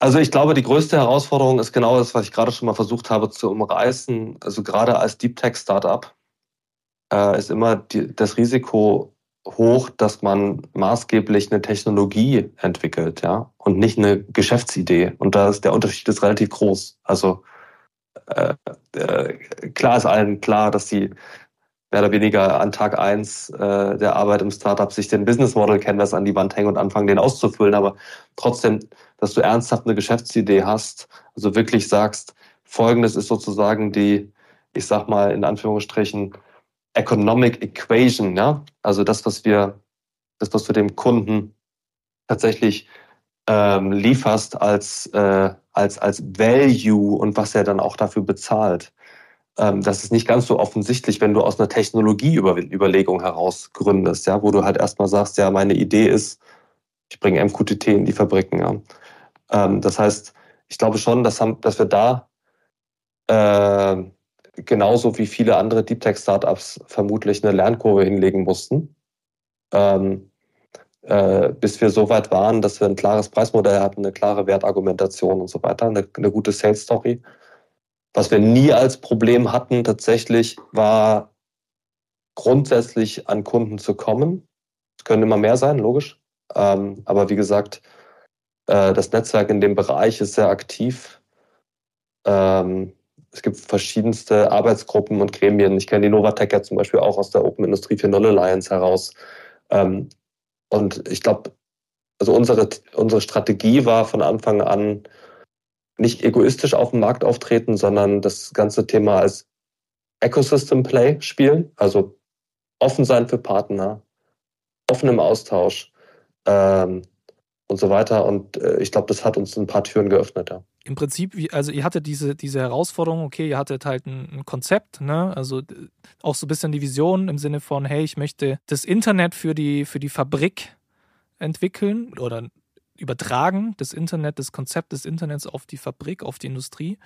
Also ich glaube, die größte Herausforderung ist genau das, was ich gerade schon mal versucht habe zu umreißen. Also gerade als Deep Tech Startup äh, ist immer die, das Risiko hoch, dass man maßgeblich eine Technologie entwickelt, ja, und nicht eine Geschäftsidee. Und da ist der Unterschied ist relativ groß. Also äh, äh, klar ist allen klar, dass sie mehr oder weniger an Tag eins äh, der Arbeit im Startup sich den Business Model Canvas an die Wand hängen und anfangen, den auszufüllen. Aber trotzdem, dass du ernsthaft eine Geschäftsidee hast, also wirklich sagst, folgendes ist sozusagen die, ich sag mal in Anführungsstrichen, Economic Equation, ja, also das, was wir, das, was du dem Kunden tatsächlich ähm, lieferst als, äh, als, als Value und was er dann auch dafür bezahlt. Ähm, das ist nicht ganz so offensichtlich, wenn du aus einer Technologieüberlegung heraus gründest, ja, wo du halt erstmal sagst, ja, meine Idee ist, ich bringe MQTT in die Fabriken, ja. Ähm, das heißt, ich glaube schon, dass, haben, dass wir da äh, genauso wie viele andere Deep Tech Startups vermutlich eine Lernkurve hinlegen mussten, ähm, äh, bis wir so weit waren, dass wir ein klares Preismodell hatten, eine klare Wertargumentation und so weiter, eine, eine gute Sales Story. Was wir nie als Problem hatten tatsächlich, war grundsätzlich an Kunden zu kommen. Es können immer mehr sein, logisch. Ähm, aber wie gesagt, äh, das Netzwerk in dem Bereich ist sehr aktiv. Ähm, es gibt verschiedenste Arbeitsgruppen und Gremien. Ich kenne die Novatec ja zum Beispiel auch aus der Open Industry 4.0 Alliance heraus. Ähm, und ich glaube, also unsere, unsere Strategie war von Anfang an nicht egoistisch auf dem Markt auftreten, sondern das ganze Thema als Ecosystem Play spielen. Also offen sein für Partner, offen im Austausch ähm, und so weiter. Und äh, ich glaube, das hat uns ein paar Türen geöffnet. Ja im Prinzip, also ihr hattet diese, diese Herausforderung, okay, ihr hattet halt ein, ein, Konzept, ne? Also auch so ein bisschen die Vision im Sinne von, hey, ich möchte das Internet für die, für die Fabrik entwickeln oder übertragen, das Internet, das Konzept des Internets auf die Fabrik, auf die Industrie.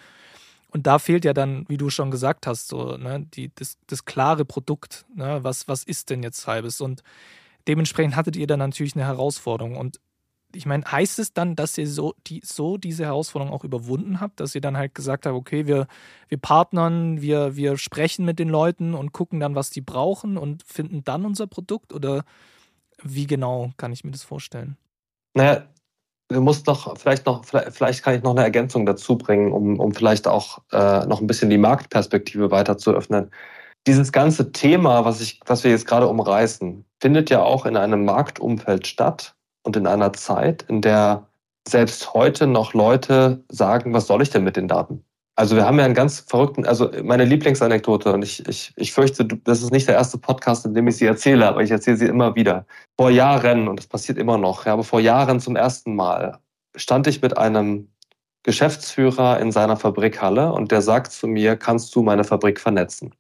Und da fehlt ja dann, wie du schon gesagt hast, so, ne, die, das, das klare Produkt, ne? was, was ist denn jetzt halbes? Und dementsprechend hattet ihr dann natürlich eine Herausforderung. Und ich meine, heißt es dann, dass ihr so, die, so diese Herausforderung auch überwunden habt, dass ihr dann halt gesagt habt, okay, wir, wir partnern, wir, wir sprechen mit den Leuten und gucken dann, was die brauchen und finden dann unser Produkt? Oder wie genau kann ich mir das vorstellen? Naja, du musst noch, vielleicht noch, vielleicht kann ich noch eine Ergänzung dazu bringen, um, um vielleicht auch äh, noch ein bisschen die Marktperspektive weiter zu öffnen. Dieses ganze Thema, was ich, was wir jetzt gerade umreißen, findet ja auch in einem Marktumfeld statt, und in einer Zeit, in der selbst heute noch Leute sagen, was soll ich denn mit den Daten? Also wir haben ja einen ganz verrückten, also meine Lieblingsanekdote und ich, ich, ich fürchte, das ist nicht der erste Podcast, in dem ich sie erzähle, aber ich erzähle sie immer wieder. Vor Jahren, und das passiert immer noch, ja, aber vor Jahren zum ersten Mal stand ich mit einem Geschäftsführer in seiner Fabrikhalle und der sagt zu mir, kannst du meine Fabrik vernetzen?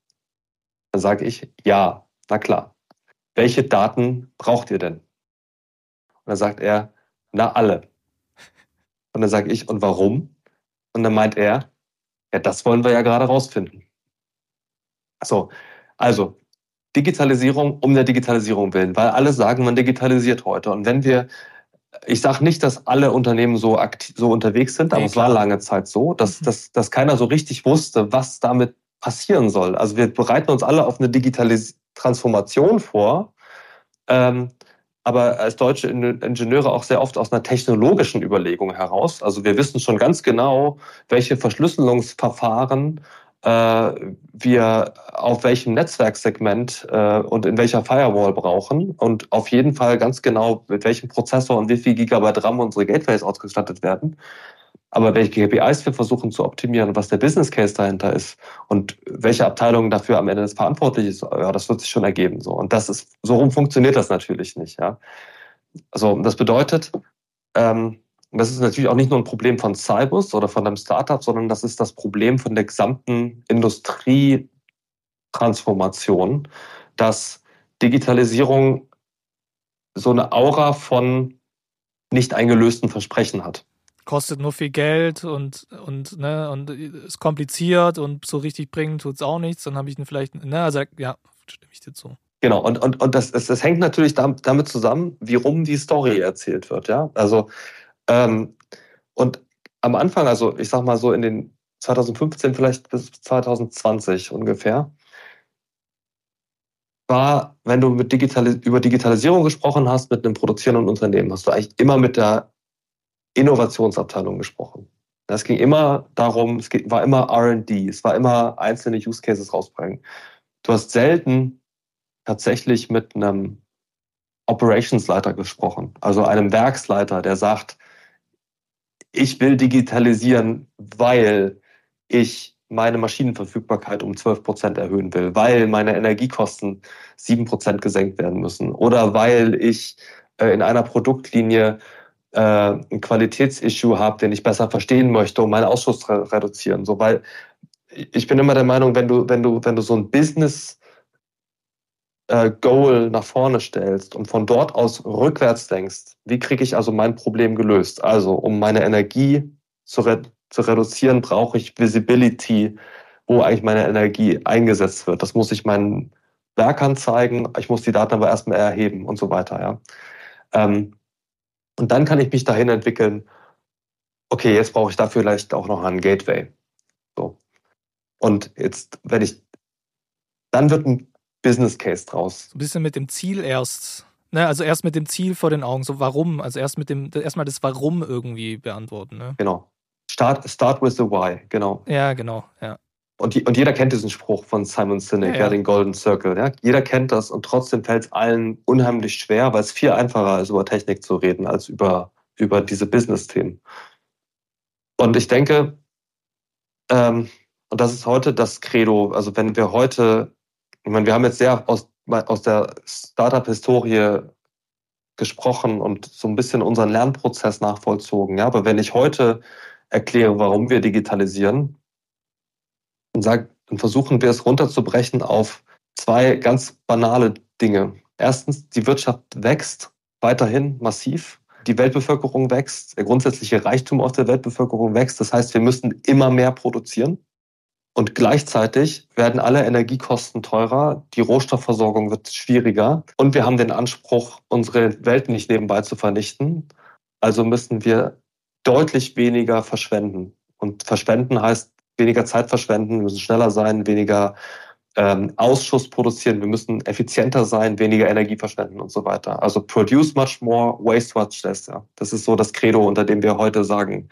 Dann sage ich, ja, na klar. Welche Daten braucht ihr denn? Und dann sagt er, na alle. Und dann sage ich, und warum? Und dann meint er, ja, das wollen wir ja gerade rausfinden. So, also Digitalisierung um der Digitalisierung willen, weil alle sagen, man digitalisiert heute. Und wenn wir, ich sage nicht, dass alle Unternehmen so aktiv, so unterwegs sind, aber nee, es war lange Zeit so, dass, mhm. dass, dass keiner so richtig wusste, was damit passieren soll. Also wir bereiten uns alle auf eine digitale Transformation vor. Ähm, aber als deutsche Ingenieure auch sehr oft aus einer technologischen Überlegung heraus. Also wir wissen schon ganz genau, welche Verschlüsselungsverfahren äh, wir auf welchem Netzwerksegment äh, und in welcher Firewall brauchen und auf jeden Fall ganz genau, mit welchem Prozessor und wie viel Gigabyte RAM unsere Gateways ausgestattet werden. Aber welche KPIs wir versuchen zu optimieren, was der Business Case dahinter ist und welche Abteilung dafür am Ende verantwortlich ist, ja, das wird sich schon ergeben. So. Und das ist, so rum funktioniert das natürlich nicht. Ja. Also das bedeutet, ähm, das ist natürlich auch nicht nur ein Problem von Cybus oder von einem Startup, sondern das ist das Problem von der gesamten Industrietransformation, dass Digitalisierung so eine Aura von nicht eingelösten Versprechen hat kostet nur viel Geld und, und, ne, und ist kompliziert und so richtig bringen tut es auch nichts, dann habe ich vielleicht, ne, also ja, stimme ich dir zu. Genau, und, und, und das, das, das hängt natürlich damit zusammen, wie rum die Story erzählt wird, ja. Also, ähm, und am Anfang, also ich sag mal so in den 2015 vielleicht bis 2020 ungefähr, war, wenn du mit Digitalis über Digitalisierung gesprochen hast mit einem produzierenden Unternehmen, hast du eigentlich immer mit der Innovationsabteilung gesprochen. Es ging immer darum, es war immer R&D, es war immer einzelne Use Cases rausbringen. Du hast selten tatsächlich mit einem Operationsleiter gesprochen, also einem Werksleiter, der sagt, ich will digitalisieren, weil ich meine Maschinenverfügbarkeit um 12 Prozent erhöhen will, weil meine Energiekosten 7 Prozent gesenkt werden müssen oder weil ich äh, in einer Produktlinie äh, ein Qualitätsissue habe, den ich besser verstehen möchte, um meinen Ausschuss zu reduzieren. So, weil ich bin immer der Meinung, wenn du, wenn du, wenn du so ein Business äh, Goal nach vorne stellst und von dort aus rückwärts denkst, wie kriege ich also mein Problem gelöst? Also, um meine Energie zu, re zu reduzieren, brauche ich Visibility, wo eigentlich meine Energie eingesetzt wird. Das muss ich meinen Werkern zeigen, ich muss die Daten aber erstmal erheben und so weiter. Ja. Ähm, und dann kann ich mich dahin entwickeln, okay, jetzt brauche ich dafür vielleicht auch noch einen Gateway. So. Und jetzt, wenn ich, dann wird ein Business Case draus. So ein bisschen mit dem Ziel erst. Ne, also erst mit dem Ziel vor den Augen, so warum, also erst mit dem, erstmal das Warum irgendwie beantworten. Ne? Genau. Start, start with the why, genau. Ja, genau, ja. Und, und jeder kennt diesen Spruch von Simon Sinek, ja, ja. den Golden Circle. Ja? Jeder kennt das und trotzdem fällt es allen unheimlich schwer, weil es viel einfacher ist, über Technik zu reden, als über, über diese Business-Themen. Und ich denke, ähm, und das ist heute das Credo, also wenn wir heute ich meine, wir haben jetzt sehr aus, aus der Startup-Historie gesprochen und so ein bisschen unseren Lernprozess nachvollzogen. Ja, aber wenn ich heute erkläre, warum wir digitalisieren, dann, sag, dann versuchen wir es runterzubrechen auf zwei ganz banale Dinge. Erstens, die Wirtschaft wächst weiterhin massiv. Die Weltbevölkerung wächst, der grundsätzliche Reichtum auf der Weltbevölkerung wächst. Das heißt, wir müssen immer mehr produzieren. Und gleichzeitig werden alle Energiekosten teurer, die Rohstoffversorgung wird schwieriger und wir haben den Anspruch, unsere Welt nicht nebenbei zu vernichten. Also müssen wir deutlich weniger verschwenden. Und verschwenden heißt weniger Zeit verschwenden, wir müssen schneller sein, weniger ähm, Ausschuss produzieren, wir müssen effizienter sein, weniger Energie verschwenden und so weiter. Also produce much more, waste much less. Ja. Das ist so das Credo, unter dem wir heute sagen,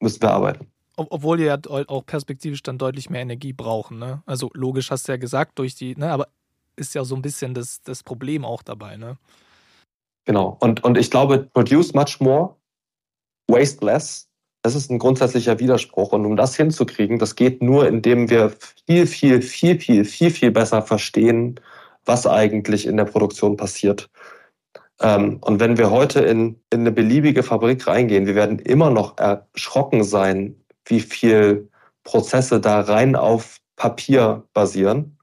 müssen wir arbeiten. Ob, obwohl ihr ja auch perspektivisch dann deutlich mehr Energie brauchen. Ne? Also logisch hast du ja gesagt, durch die, ne? aber ist ja so ein bisschen das, das Problem auch dabei. Ne? Genau. Und, und ich glaube, produce much more, waste less, das ist ein grundsätzlicher Widerspruch. Und um das hinzukriegen, das geht nur, indem wir viel, viel, viel, viel, viel, viel besser verstehen, was eigentlich in der Produktion passiert. Ähm, und wenn wir heute in, in eine beliebige Fabrik reingehen, wir werden immer noch erschrocken sein, wie viel Prozesse da rein auf Papier basieren.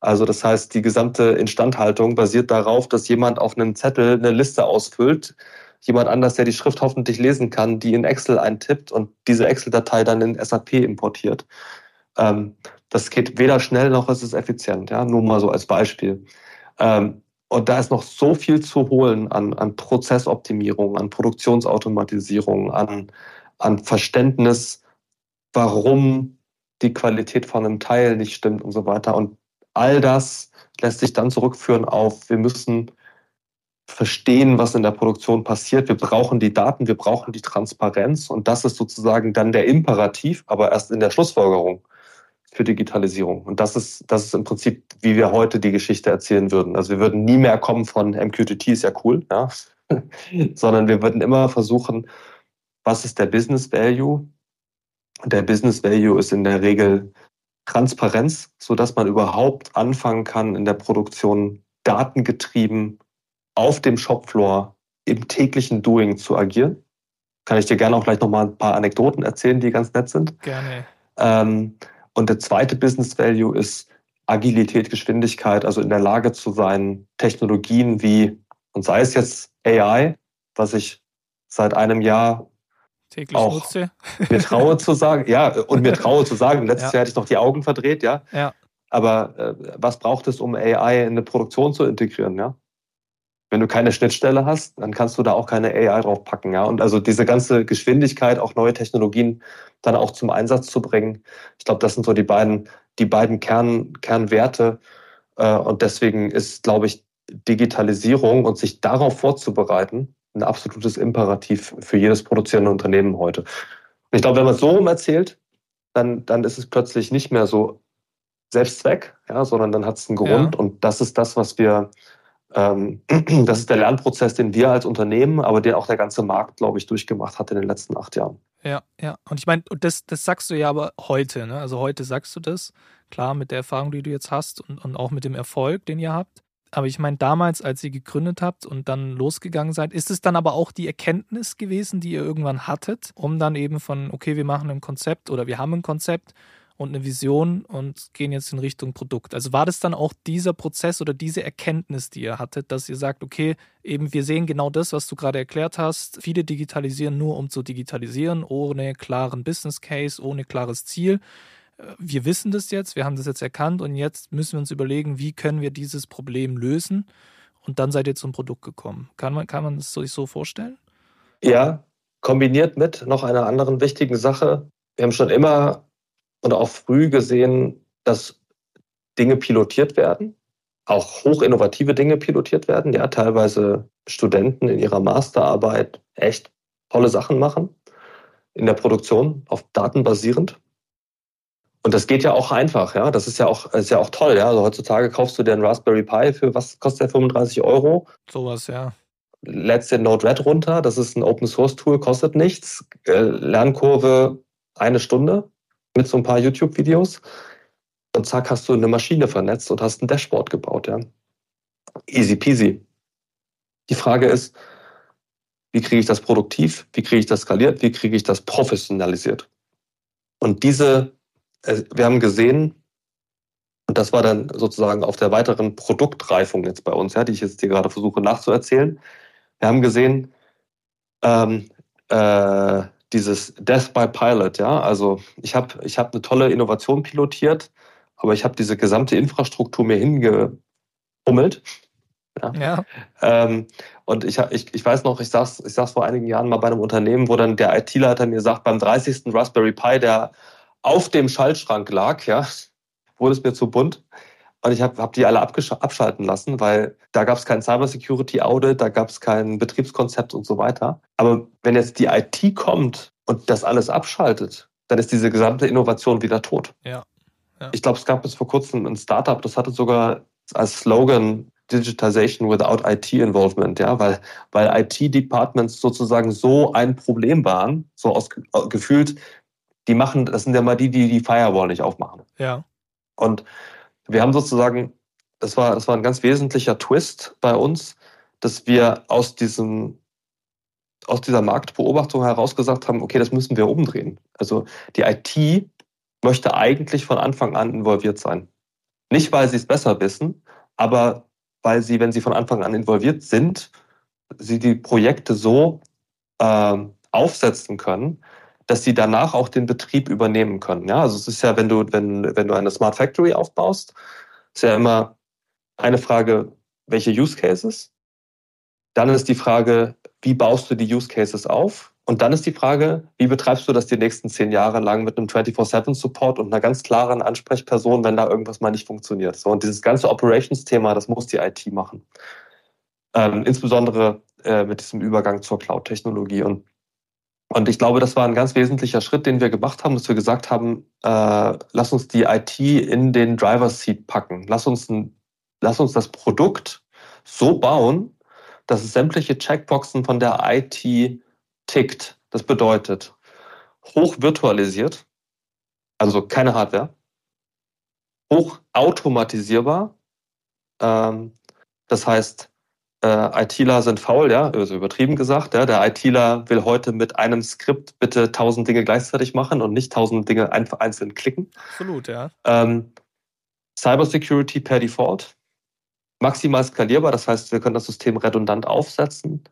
Also das heißt, die gesamte Instandhaltung basiert darauf, dass jemand auf einem Zettel eine Liste ausfüllt, jemand anders, der die Schrift hoffentlich lesen kann, die in Excel eintippt und diese Excel-Datei dann in SAP importiert. Ähm, das geht weder schnell noch ist es effizient, ja, nur mal so als Beispiel. Ähm, und da ist noch so viel zu holen an, an Prozessoptimierung, an Produktionsautomatisierung, an, an Verständnis warum die Qualität von einem Teil nicht stimmt und so weiter. Und all das lässt sich dann zurückführen auf, wir müssen verstehen, was in der Produktion passiert. Wir brauchen die Daten, wir brauchen die Transparenz und das ist sozusagen dann der Imperativ, aber erst in der Schlussfolgerung für Digitalisierung. Und das ist, das ist im Prinzip, wie wir heute die Geschichte erzählen würden. Also wir würden nie mehr kommen von MQTT ist ja cool, ja, sondern wir würden immer versuchen, was ist der Business Value? Der Business Value ist in der Regel Transparenz, so dass man überhaupt anfangen kann, in der Produktion datengetrieben auf dem Shopfloor im täglichen Doing zu agieren. Kann ich dir gerne auch gleich noch mal ein paar Anekdoten erzählen, die ganz nett sind. Gerne. Ähm, und der zweite Business Value ist Agilität, Geschwindigkeit, also in der Lage zu sein, Technologien wie, und sei es jetzt AI, was ich seit einem Jahr täglich auch nutze. Mir traue zu sagen, ja, und mir traue zu sagen, letztes ja. Jahr hätte ich noch die Augen verdreht, ja. ja. Aber äh, was braucht es, um AI in eine Produktion zu integrieren, ja? Wenn du keine Schnittstelle hast, dann kannst du da auch keine AI drauf packen, ja. Und also diese ganze Geschwindigkeit, auch neue Technologien dann auch zum Einsatz zu bringen, ich glaube, das sind so die beiden, die beiden Kern, Kernwerte. Äh, und deswegen ist, glaube ich, Digitalisierung und sich darauf vorzubereiten ein absolutes Imperativ für jedes produzierende Unternehmen heute. Ich glaube, wenn man es so rum erzählt, dann, dann ist es plötzlich nicht mehr so Selbstzweck, ja, sondern dann hat es einen Grund. Ja. Und das ist das, was wir, das ist der Lernprozess, den wir als Unternehmen, aber den auch der ganze Markt, glaube ich, durchgemacht hat in den letzten acht Jahren. Ja, ja. Und ich meine, das, das sagst du ja aber heute, ne? Also heute sagst du das, klar, mit der Erfahrung, die du jetzt hast und, und auch mit dem Erfolg, den ihr habt. Aber ich meine, damals, als ihr gegründet habt und dann losgegangen seid, ist es dann aber auch die Erkenntnis gewesen, die ihr irgendwann hattet, um dann eben von, okay, wir machen ein Konzept oder wir haben ein Konzept und eine Vision und gehen jetzt in Richtung Produkt. Also war das dann auch dieser Prozess oder diese Erkenntnis, die ihr hattet, dass ihr sagt, okay, eben wir sehen genau das, was du gerade erklärt hast. Viele digitalisieren nur, um zu digitalisieren, ohne klaren Business Case, ohne klares Ziel wir wissen das jetzt, wir haben das jetzt erkannt und jetzt müssen wir uns überlegen, wie können wir dieses Problem lösen. Und dann seid ihr zum Produkt gekommen. Kann man, kann man das sich so vorstellen? Ja, kombiniert mit noch einer anderen wichtigen Sache. Wir haben schon immer und auch früh gesehen, dass Dinge pilotiert werden, auch hochinnovative Dinge pilotiert werden. Ja, teilweise Studenten in ihrer Masterarbeit echt tolle Sachen machen in der Produktion auf Daten basierend. Und das geht ja auch einfach, ja. Das ist ja auch, ist ja auch toll, ja. Also heutzutage kaufst du dir einen Raspberry Pi für was kostet der 35 Euro? Sowas, ja. Lädst den Node-RED runter, das ist ein Open Source Tool, kostet nichts. Äh, Lernkurve eine Stunde mit so ein paar YouTube-Videos. Und zack, hast du eine Maschine vernetzt und hast ein Dashboard gebaut, ja. Easy peasy. Die Frage ist, wie kriege ich das produktiv? Wie kriege ich das skaliert? Wie kriege ich das professionalisiert? Und diese äh, wir haben gesehen, und das war dann sozusagen auf der weiteren Produktreifung jetzt bei uns, ja, die ich jetzt hier gerade versuche nachzuerzählen. Wir haben gesehen, ähm, äh, dieses Death by Pilot, ja, also ich habe ich hab eine tolle Innovation pilotiert, aber ich habe diese gesamte Infrastruktur mir hingebummelt. Ja. ja. Ähm, und ich, ich, ich weiß noch, ich saß, ich saß vor einigen Jahren mal bei einem Unternehmen, wo dann der IT-Leiter mir sagt, beim 30. Raspberry Pi, der auf dem Schaltschrank lag, ja, wurde es mir zu bunt. Und ich habe hab die alle abschalten lassen, weil da gab es kein Cybersecurity-Audit, da gab es kein Betriebskonzept und so weiter. Aber wenn jetzt die IT kommt und das alles abschaltet, dann ist diese gesamte Innovation wieder tot. Ja. ja. Ich glaube, es gab bis vor kurzem ein Startup, das hatte sogar als Slogan Digitization without IT Involvement, ja, weil, weil IT-Departments sozusagen so ein Problem waren, so aus, gefühlt die machen, das sind ja mal die, die die Firewall nicht aufmachen. Ja. Und wir haben sozusagen, das war, das war ein ganz wesentlicher Twist bei uns, dass wir aus diesem, aus dieser Marktbeobachtung heraus gesagt haben, okay, das müssen wir umdrehen. Also die IT möchte eigentlich von Anfang an involviert sein. Nicht, weil sie es besser wissen, aber weil sie, wenn sie von Anfang an involviert sind, sie die Projekte so äh, aufsetzen können, dass sie danach auch den Betrieb übernehmen können. Ja, also es ist ja, wenn du, wenn, wenn du eine Smart Factory aufbaust, ist ja immer eine Frage, welche Use Cases? Dann ist die Frage, wie baust du die Use Cases auf? Und dann ist die Frage, wie betreibst du das die nächsten zehn Jahre lang mit einem 24-7-Support und einer ganz klaren Ansprechperson, wenn da irgendwas mal nicht funktioniert? So, und dieses ganze Operations-Thema, das muss die IT machen. Ähm, insbesondere äh, mit diesem Übergang zur Cloud-Technologie. Und und ich glaube, das war ein ganz wesentlicher Schritt, den wir gemacht haben, dass wir gesagt haben, äh, lass uns die IT in den Driver's Seat packen. Lass uns, ein, lass uns das Produkt so bauen, dass es sämtliche Checkboxen von der IT tickt. Das bedeutet, hoch virtualisiert, also keine Hardware, hoch automatisierbar. Ähm, das heißt, äh, ITler sind faul, ja, also übertrieben gesagt. Ja. Der ITler will heute mit einem Skript bitte tausend Dinge gleichzeitig machen und nicht tausend Dinge einfach einzeln klicken. Absolut, ja. Ähm, Cybersecurity per Default, maximal skalierbar, das heißt, wir können das System redundant aufsetzen.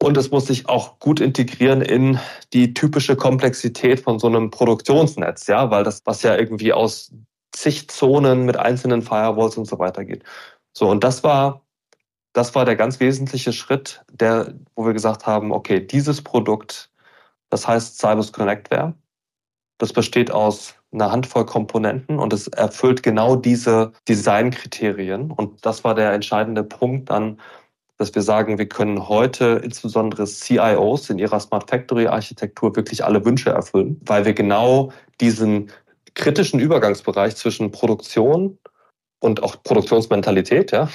Und es muss sich auch gut integrieren in die typische Komplexität von so einem Produktionsnetz, ja, weil das, was ja irgendwie aus zig Zonen mit einzelnen Firewalls und so weiter geht. So, und das war das war der ganz wesentliche Schritt, der, wo wir gesagt haben, okay, dieses Produkt, das heißt Cybus Connectware, das besteht aus eine Handvoll Komponenten und es erfüllt genau diese Designkriterien. Und das war der entscheidende Punkt dann, dass wir sagen, wir können heute insbesondere CIOs in ihrer Smart Factory Architektur wirklich alle Wünsche erfüllen, weil wir genau diesen kritischen Übergangsbereich zwischen Produktion und auch Produktionsmentalität, ja,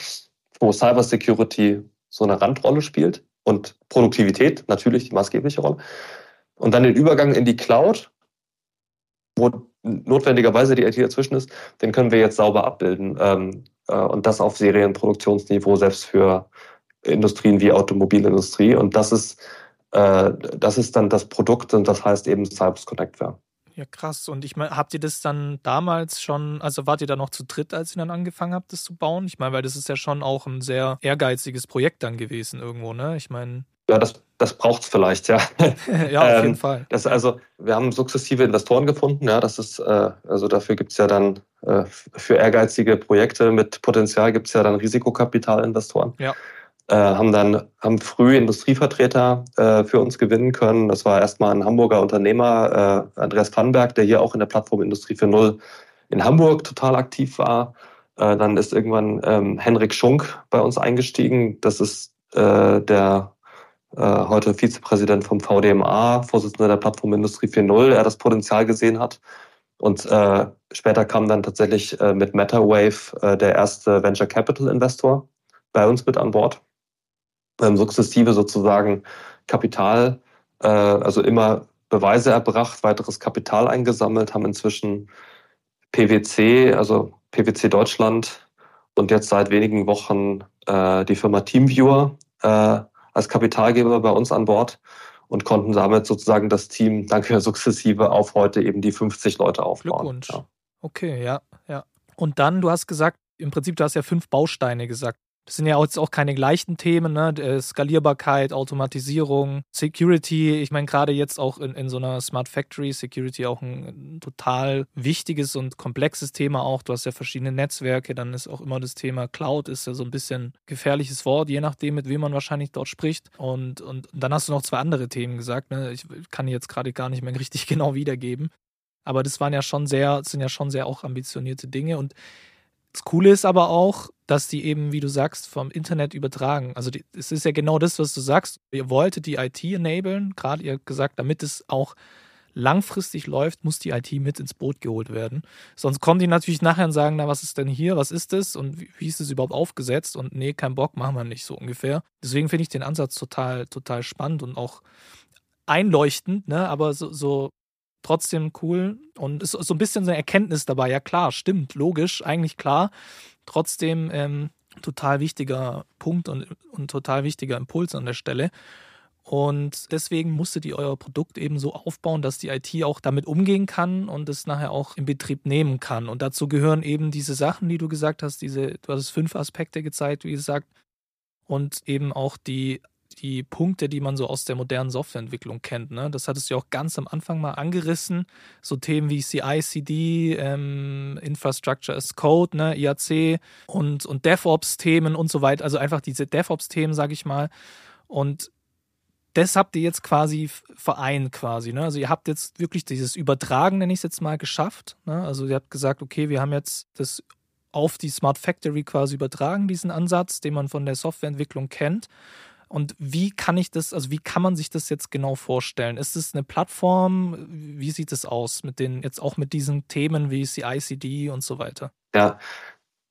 wo Cybersecurity so eine Randrolle spielt und Produktivität natürlich die maßgebliche Rolle. Und dann den Übergang in die Cloud, wo notwendigerweise die IT dazwischen ist, den können wir jetzt sauber abbilden. Ähm, äh, und das auf Serienproduktionsniveau, selbst für Industrien wie Automobilindustrie. Und das ist, äh, das ist dann das Produkt und das heißt eben Cybers Connectware. Ja, krass. Und ich meine, habt ihr das dann damals schon, also wart ihr da noch zu dritt, als ihr dann angefangen habt, das zu bauen? Ich meine, weil das ist ja schon auch ein sehr ehrgeiziges Projekt dann gewesen irgendwo, ne? Ich meine. Ja, das, das braucht es vielleicht, ja. ja, auf ähm, jeden Fall. Das, also, wir haben sukzessive Investoren gefunden, ja. Das ist, äh, also dafür gibt es ja dann äh, für ehrgeizige Projekte mit Potenzial gibt es ja dann Risikokapitalinvestoren. Ja äh, haben dann haben früh Industrievertreter äh, für uns gewinnen können. Das war erstmal ein Hamburger Unternehmer, äh, Andreas Pannberg, der hier auch in der Plattform Industrie 4.0 in Hamburg total aktiv war. Äh, dann ist irgendwann ähm, Henrik Schunk bei uns eingestiegen. Das ist äh, der äh, heute Vizepräsident vom VDMA, Vorsitzender der Plattform Industrie 4.0, er das Potenzial gesehen hat. Und äh, später kam dann tatsächlich äh, mit MetaWave äh, der erste Venture Capital Investor bei uns mit an Bord ähm, sukzessive sozusagen Kapital, äh, also immer Beweise erbracht, weiteres Kapital eingesammelt, haben inzwischen PwC, also PwC Deutschland und jetzt seit wenigen Wochen äh, die Firma Teamviewer äh, als Kapitalgeber bei uns an Bord und konnten damit sozusagen das Team, danke sukzessive, auf heute eben die 50 Leute aufbauen. Glückwunsch. Ja. Okay, ja, ja. Und dann, du hast gesagt, im Prinzip, du hast ja fünf Bausteine gesagt. Das sind ja jetzt auch keine leichten Themen, ne? Äh, Skalierbarkeit, Automatisierung, Security. Ich meine, gerade jetzt auch in, in so einer Smart Factory, Security auch ein, total wichtiges und komplexes Thema auch. Du hast ja verschiedene Netzwerke, dann ist auch immer das Thema Cloud, ist ja so ein bisschen gefährliches Wort, je nachdem, mit wem man wahrscheinlich dort spricht. Und, und dann hast du noch zwei andere Themen gesagt, ne? Ich kann jetzt gerade gar nicht mehr richtig genau wiedergeben. Aber das waren ja schon sehr, sind ja schon sehr auch ambitionierte Dinge und das Coole ist aber auch, dass die eben, wie du sagst, vom Internet übertragen. Also die, es ist ja genau das, was du sagst. Ihr wolltet die IT enablen, gerade ihr habt gesagt, damit es auch langfristig läuft, muss die IT mit ins Boot geholt werden. Sonst kommen die natürlich nachher und sagen, na, was ist denn hier, was ist das und wie, wie ist das überhaupt aufgesetzt und nee, kein Bock, machen wir nicht so ungefähr. Deswegen finde ich den Ansatz total, total spannend und auch einleuchtend, ne? aber so, so trotzdem cool und ist so ein bisschen so eine Erkenntnis dabei. Ja, klar, stimmt, logisch, eigentlich klar. Trotzdem ähm, total wichtiger Punkt und, und total wichtiger Impuls an der Stelle. Und deswegen musstet ihr euer Produkt eben so aufbauen, dass die IT auch damit umgehen kann und es nachher auch in Betrieb nehmen kann. Und dazu gehören eben diese Sachen, die du gesagt hast, diese, du hast fünf Aspekte gezeigt, wie gesagt, und eben auch die die Punkte, die man so aus der modernen Softwareentwicklung kennt. Ne? Das hattest du ja auch ganz am Anfang mal angerissen. So Themen wie CI/CD, ähm, Infrastructure as Code, ne? IAC und, und DevOps-Themen und so weiter. Also einfach diese DevOps-Themen, sage ich mal. Und das habt ihr jetzt quasi vereint quasi. Ne? Also ihr habt jetzt wirklich dieses Übertragen, nenne ich es jetzt mal, geschafft. Ne? Also ihr habt gesagt, okay, wir haben jetzt das auf die Smart Factory quasi übertragen, diesen Ansatz, den man von der Softwareentwicklung kennt. Und wie kann ich das, also wie kann man sich das jetzt genau vorstellen? Ist es eine Plattform? Wie sieht es aus mit den, jetzt auch mit diesen Themen wie CICD und so weiter? Ja,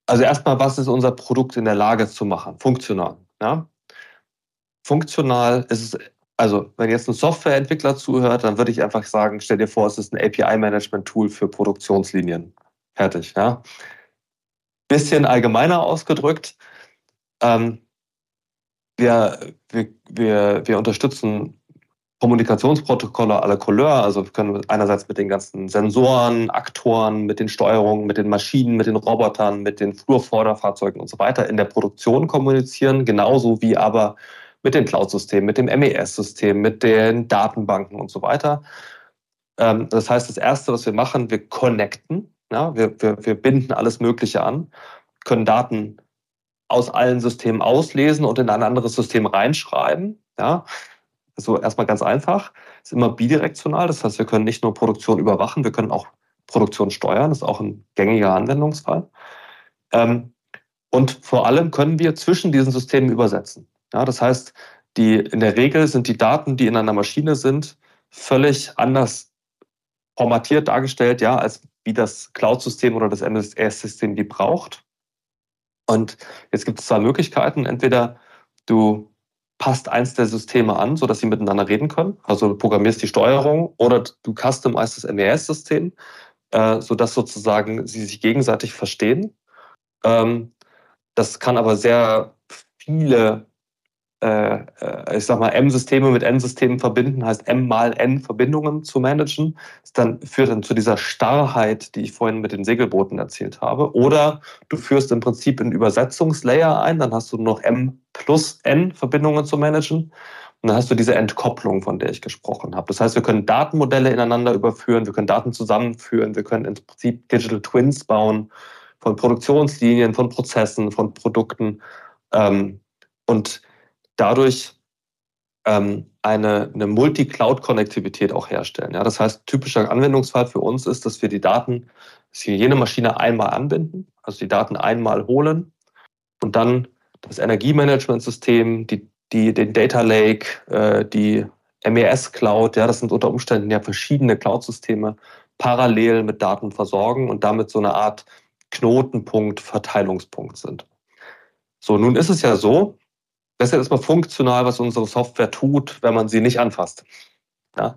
also erstmal, was ist unser Produkt in der Lage zu machen? Funktional. Ja? Funktional ist es, also wenn jetzt ein Softwareentwickler zuhört, dann würde ich einfach sagen, stell dir vor, es ist ein API-Management-Tool für Produktionslinien. Fertig, ja. Bisschen allgemeiner ausgedrückt, ähm, wir, wir, wir, wir unterstützen Kommunikationsprotokolle aller Couleur. Also wir können einerseits mit den ganzen Sensoren, Aktoren, mit den Steuerungen, mit den Maschinen, mit den Robotern, mit den Flurvorderfahrzeugen und so weiter in der Produktion kommunizieren, genauso wie aber mit den Cloud-Systemen, mit dem MES-System, mit den Datenbanken und so weiter. Ähm, das heißt, das Erste, was wir machen, wir connecten. Ja, wir, wir, wir binden alles Mögliche an, können Daten aus allen Systemen auslesen und in ein anderes System reinschreiben. Ja, also erstmal ganz einfach. Ist immer bidirektional. Das heißt, wir können nicht nur Produktion überwachen, wir können auch Produktion steuern. Das ist auch ein gängiger Anwendungsfall. Ähm, und vor allem können wir zwischen diesen Systemen übersetzen. Ja, das heißt, die, in der Regel sind die Daten, die in einer Maschine sind, völlig anders formatiert dargestellt, ja, als wie das Cloud-System oder das MSS-System die braucht. Und jetzt gibt es zwei Möglichkeiten. Entweder du passt eins der Systeme an, sodass sie miteinander reden können. Also du programmierst die Steuerung oder du customizest das MES-System, äh, sodass sozusagen sie sich gegenseitig verstehen. Ähm, das kann aber sehr viele ich sag mal, M-Systeme mit N-Systemen verbinden, heißt M mal N Verbindungen zu managen. Das dann führt dann zu dieser Starrheit, die ich vorhin mit den Segelbooten erzählt habe. Oder du führst im Prinzip einen Übersetzungslayer ein, dann hast du noch M plus N Verbindungen zu managen. Und dann hast du diese Entkopplung, von der ich gesprochen habe. Das heißt, wir können Datenmodelle ineinander überführen, wir können Daten zusammenführen, wir können im Prinzip Digital Twins bauen von Produktionslinien, von Prozessen, von Produkten. Ähm, und dadurch ähm, eine, eine Multi-Cloud-Konnektivität auch herstellen. Ja, das heißt, typischer Anwendungsfall für uns ist, dass wir die Daten, dass wir jene Maschine einmal anbinden, also die Daten einmal holen und dann das Energiemanagementsystem, die, die, den Data Lake, äh, die MES Cloud, ja, das sind unter Umständen ja verschiedene Cloud-Systeme, parallel mit Daten versorgen und damit so eine Art Knotenpunkt, Verteilungspunkt sind. So, nun ist es ja so, das ist ja erstmal funktional, was unsere Software tut, wenn man sie nicht anfasst. Ja?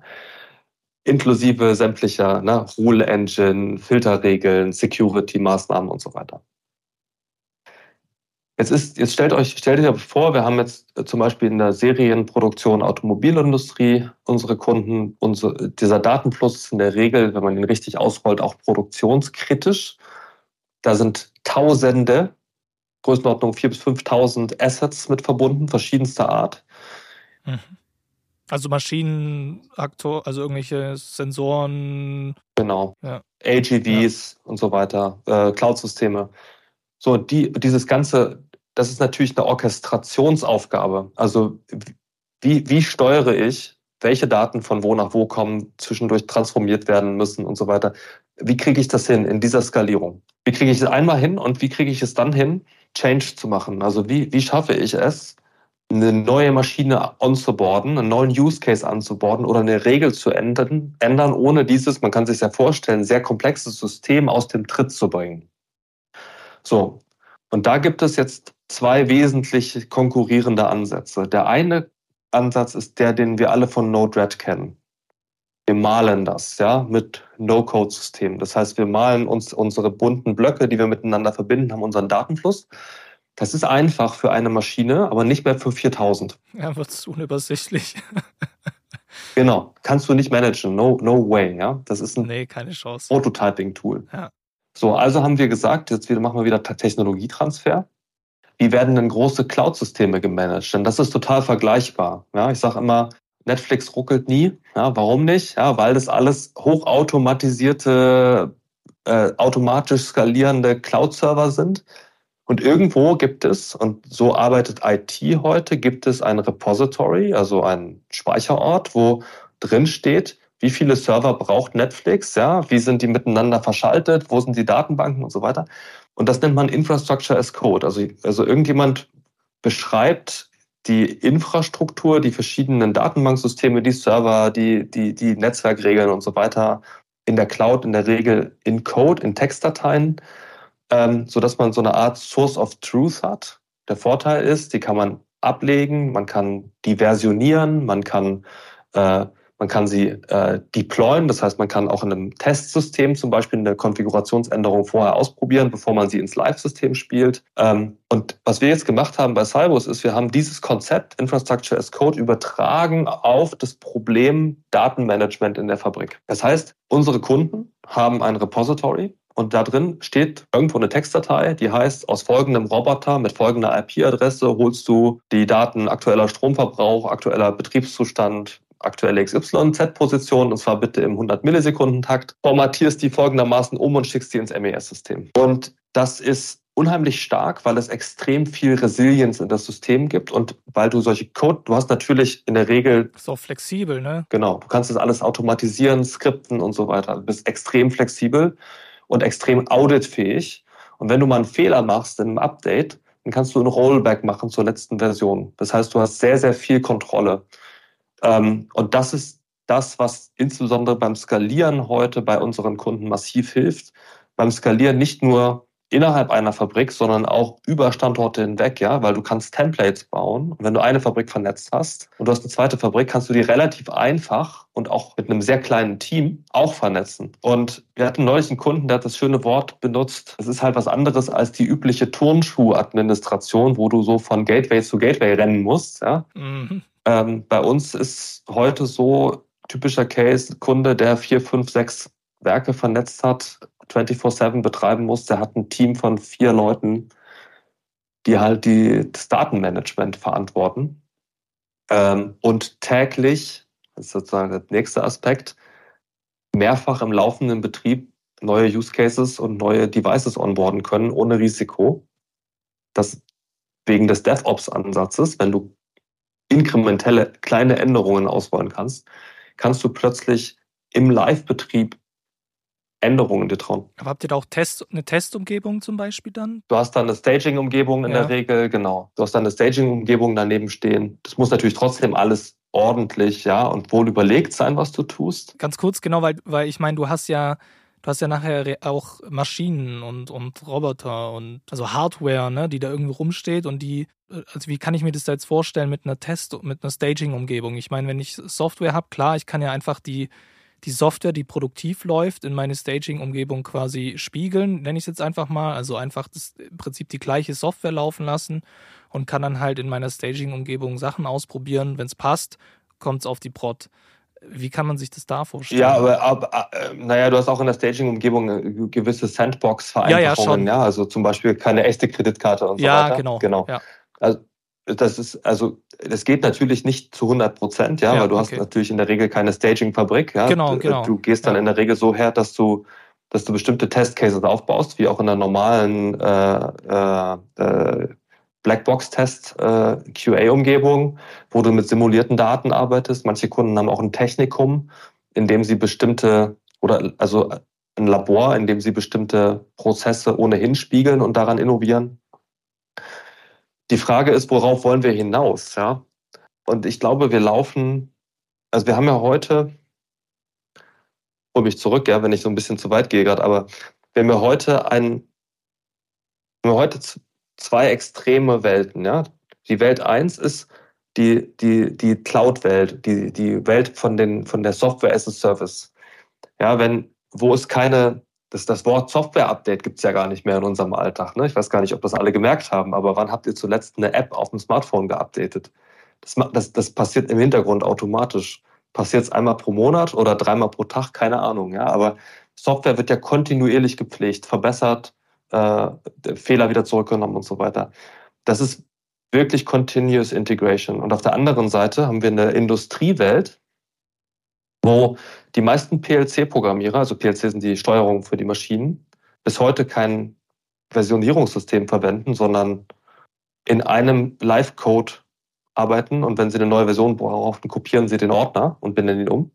Inklusive sämtlicher ne, Rule Engine, Filterregeln, Security-Maßnahmen und so weiter. Jetzt, ist, jetzt stellt euch, stellt euch vor, wir haben jetzt zum Beispiel in der Serienproduktion Automobilindustrie unsere Kunden, unsere, dieser Datenfluss ist in der Regel, wenn man ihn richtig ausrollt, auch produktionskritisch. Da sind Tausende Größenordnung 4.000 bis 5.000 Assets mit verbunden, verschiedenster Art. Mhm. Also Maschinenaktor, also irgendwelche Sensoren. Genau. Ja. AGVs ja. und so weiter, äh, Cloud-Systeme. So, die, dieses Ganze, das ist natürlich eine Orchestrationsaufgabe. Also wie, wie steuere ich, welche Daten von wo nach wo kommen, zwischendurch transformiert werden müssen und so weiter. Wie kriege ich das hin in dieser Skalierung? Wie kriege ich es einmal hin und wie kriege ich es dann hin, Change zu machen. Also wie, wie schaffe ich es, eine neue Maschine onzuboarden, einen neuen Use Case anzuborden oder eine Regel zu ändern, ändern, ohne dieses, man kann sich ja vorstellen, sehr komplexes System aus dem Tritt zu bringen. So. Und da gibt es jetzt zwei wesentlich konkurrierende Ansätze. Der eine Ansatz ist der, den wir alle von Node-RED kennen. Wir malen das, ja, mit No-Code-Systemen. Das heißt, wir malen uns unsere bunten Blöcke, die wir miteinander verbinden, haben unseren Datenfluss. Das ist einfach für eine Maschine, aber nicht mehr für 4000. Ja, wird es unübersichtlich. genau, kannst du nicht managen. No, no way, ja. Das ist ein nee, keine Chance. Prototyping-Tool. Ja. So, also haben wir gesagt, jetzt machen wir wieder Technologietransfer. Wie werden denn große Cloud-Systeme gemanagt? Denn das ist total vergleichbar. Ja, ich sage immer, Netflix ruckelt nie. Ja, warum nicht? Ja, weil das alles hochautomatisierte, äh, automatisch skalierende Cloud-Server sind. Und irgendwo gibt es, und so arbeitet IT heute, gibt es ein Repository, also ein Speicherort, wo drin steht, wie viele Server braucht Netflix, ja, wie sind die miteinander verschaltet, wo sind die Datenbanken und so weiter. Und das nennt man Infrastructure as Code. Also, also irgendjemand beschreibt die Infrastruktur, die verschiedenen Datenbanksysteme, die Server, die, die, die Netzwerkregeln und so weiter in der Cloud in der Regel in Code, in Textdateien, ähm, sodass man so eine Art Source of Truth hat. Der Vorteil ist, die kann man ablegen, man kann die versionieren, man kann äh, man kann sie äh, deployen, das heißt, man kann auch in einem Testsystem zum Beispiel eine Konfigurationsänderung vorher ausprobieren, bevor man sie ins Live-System spielt. Ähm, und was wir jetzt gemacht haben bei Cybus ist, wir haben dieses Konzept Infrastructure as Code übertragen auf das Problem Datenmanagement in der Fabrik. Das heißt, unsere Kunden haben ein Repository, und da drin steht irgendwo eine Textdatei, die heißt, aus folgendem Roboter mit folgender IP-Adresse holst du die Daten aktueller Stromverbrauch, aktueller Betriebszustand, aktuelle XYZ-Position, und zwar bitte im 100 Millisekunden Takt, formatierst die folgendermaßen um und schickst die ins MES-System. Und das ist unheimlich stark, weil es extrem viel Resilienz in das System gibt und weil du solche Code, du hast natürlich in der Regel. Ist auch flexibel, ne? Genau. Du kannst das alles automatisieren, skripten und so weiter. Du bist extrem flexibel und extrem auditfähig. Und wenn du mal einen Fehler machst in einem Update, dann kannst du ein Rollback machen zur letzten Version. Das heißt, du hast sehr, sehr viel Kontrolle. Ähm, und das ist das, was insbesondere beim Skalieren heute bei unseren Kunden massiv hilft. Beim Skalieren nicht nur innerhalb einer Fabrik, sondern auch über Standorte hinweg, ja, weil du kannst Templates bauen. Und wenn du eine Fabrik vernetzt hast und du hast eine zweite Fabrik, kannst du die relativ einfach und auch mit einem sehr kleinen Team auch vernetzen. Und wir hatten neulich einen Kunden, der hat das schöne Wort benutzt. Es ist halt was anderes als die übliche Turnschuh-Administration, wo du so von Gateway zu Gateway rennen musst, ja. Mhm. Ähm, bei uns ist heute so typischer Case Kunde, der vier, fünf, sechs Werke vernetzt hat, 24-7 betreiben muss, der hat ein Team von vier Leuten, die halt die, das Datenmanagement verantworten. Ähm, und täglich, das ist sozusagen der nächste Aspekt, mehrfach im laufenden Betrieb neue Use Cases und neue Devices onboarden können, ohne Risiko. Das wegen des DevOps-Ansatzes, wenn du inkrementelle kleine Änderungen ausrollen kannst, kannst du plötzlich im Live-Betrieb Änderungen dir trauen. Aber habt ihr da auch Test, eine Testumgebung zum Beispiel dann? Du hast dann eine Staging-Umgebung in ja. der Regel, genau. Du hast dann eine Staging-Umgebung daneben stehen. Das muss natürlich trotzdem alles ordentlich, ja, und wohl überlegt sein, was du tust. Ganz kurz, genau, weil, weil ich meine, du hast ja, du hast ja nachher auch Maschinen und, und Roboter und also Hardware, ne, die da irgendwo rumsteht und die, also wie kann ich mir das da jetzt vorstellen mit einer Test, mit einer Staging-Umgebung? Ich meine, wenn ich Software habe, klar, ich kann ja einfach die die Software, die produktiv läuft, in meine Staging-Umgebung quasi spiegeln, nenne ich es jetzt einfach mal. Also einfach das, im Prinzip die gleiche Software laufen lassen und kann dann halt in meiner Staging-Umgebung Sachen ausprobieren. Wenn es passt, kommt es auf die Prod. Wie kann man sich das da vorstellen? Ja, aber, aber äh, naja, du hast auch in der Staging-Umgebung gewisse Sandbox-Vereinfachungen, ja, ja, ja, also zum Beispiel keine echte Kreditkarte und so ja, weiter. Genau, genau. Ja, Also das ist, also, das geht natürlich nicht zu 100 Prozent, ja, ja, weil du okay. hast natürlich in der Regel keine Staging-Fabrik, ja. Genau, genau. Du gehst dann ja. in der Regel so her, dass du, dass du bestimmte Testcases aufbaust, wie auch in der normalen äh, äh, äh Blackbox-Test äh, wo du mit simulierten Daten arbeitest. Manche Kunden haben auch ein Technikum, in dem sie bestimmte oder also ein Labor, in dem sie bestimmte Prozesse ohnehin spiegeln und daran innovieren. Die Frage ist, worauf wollen wir hinaus? Ja? Und ich glaube, wir laufen, also wir haben ja heute, hol mich zurück, ja, wenn ich so ein bisschen zu weit gehe gerade, aber wir haben ja heute ein, wir heute zwei extreme Welten, ja. Die Welt eins ist die, die, die Cloud-Welt, die, die Welt von, den, von der Software as a Service. Ja, wenn, wo es keine das, das Wort Software-Update gibt es ja gar nicht mehr in unserem Alltag. Ne? Ich weiß gar nicht, ob das alle gemerkt haben, aber wann habt ihr zuletzt eine App auf dem Smartphone geupdatet? Das, das, das passiert im Hintergrund automatisch. Passiert es einmal pro Monat oder dreimal pro Tag, keine Ahnung. Ja? Aber Software wird ja kontinuierlich gepflegt, verbessert, äh, Fehler wieder zurückgenommen und so weiter. Das ist wirklich Continuous Integration. Und auf der anderen Seite haben wir eine Industriewelt, wo die meisten PLC-Programmierer, also PLC sind die Steuerungen für die Maschinen, bis heute kein Versionierungssystem verwenden, sondern in einem Live-Code arbeiten und wenn sie eine neue Version brauchen, kopieren sie den Ordner und binden ihn um.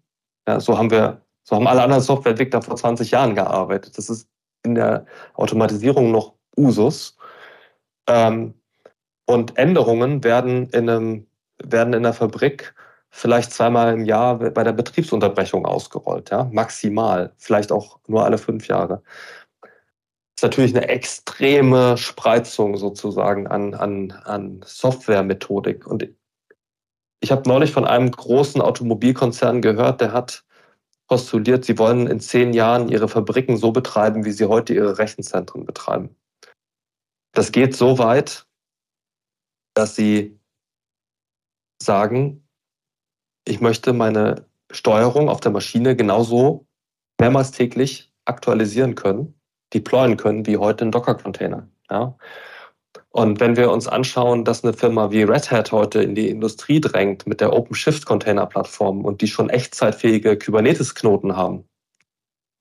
Ja, so haben wir, so haben alle anderen Softwareentwickler vor 20 Jahren gearbeitet. Das ist in der Automatisierung noch Usus. Ähm, und Änderungen werden in einem, werden in der Fabrik vielleicht zweimal im Jahr bei der Betriebsunterbrechung ausgerollt, ja, maximal, vielleicht auch nur alle fünf Jahre. Das ist natürlich eine extreme Spreizung sozusagen an, an, an Softwaremethodik. Und ich habe neulich von einem großen Automobilkonzern gehört, der hat postuliert, sie wollen in zehn Jahren ihre Fabriken so betreiben, wie sie heute ihre Rechenzentren betreiben. Das geht so weit, dass sie sagen, ich möchte meine Steuerung auf der Maschine genauso mehrmals täglich aktualisieren können, deployen können, wie heute ein Docker-Container. Ja? Und wenn wir uns anschauen, dass eine Firma wie Red Hat heute in die Industrie drängt mit der OpenShift Container Plattform und die schon echtzeitfähige Kubernetes Knoten haben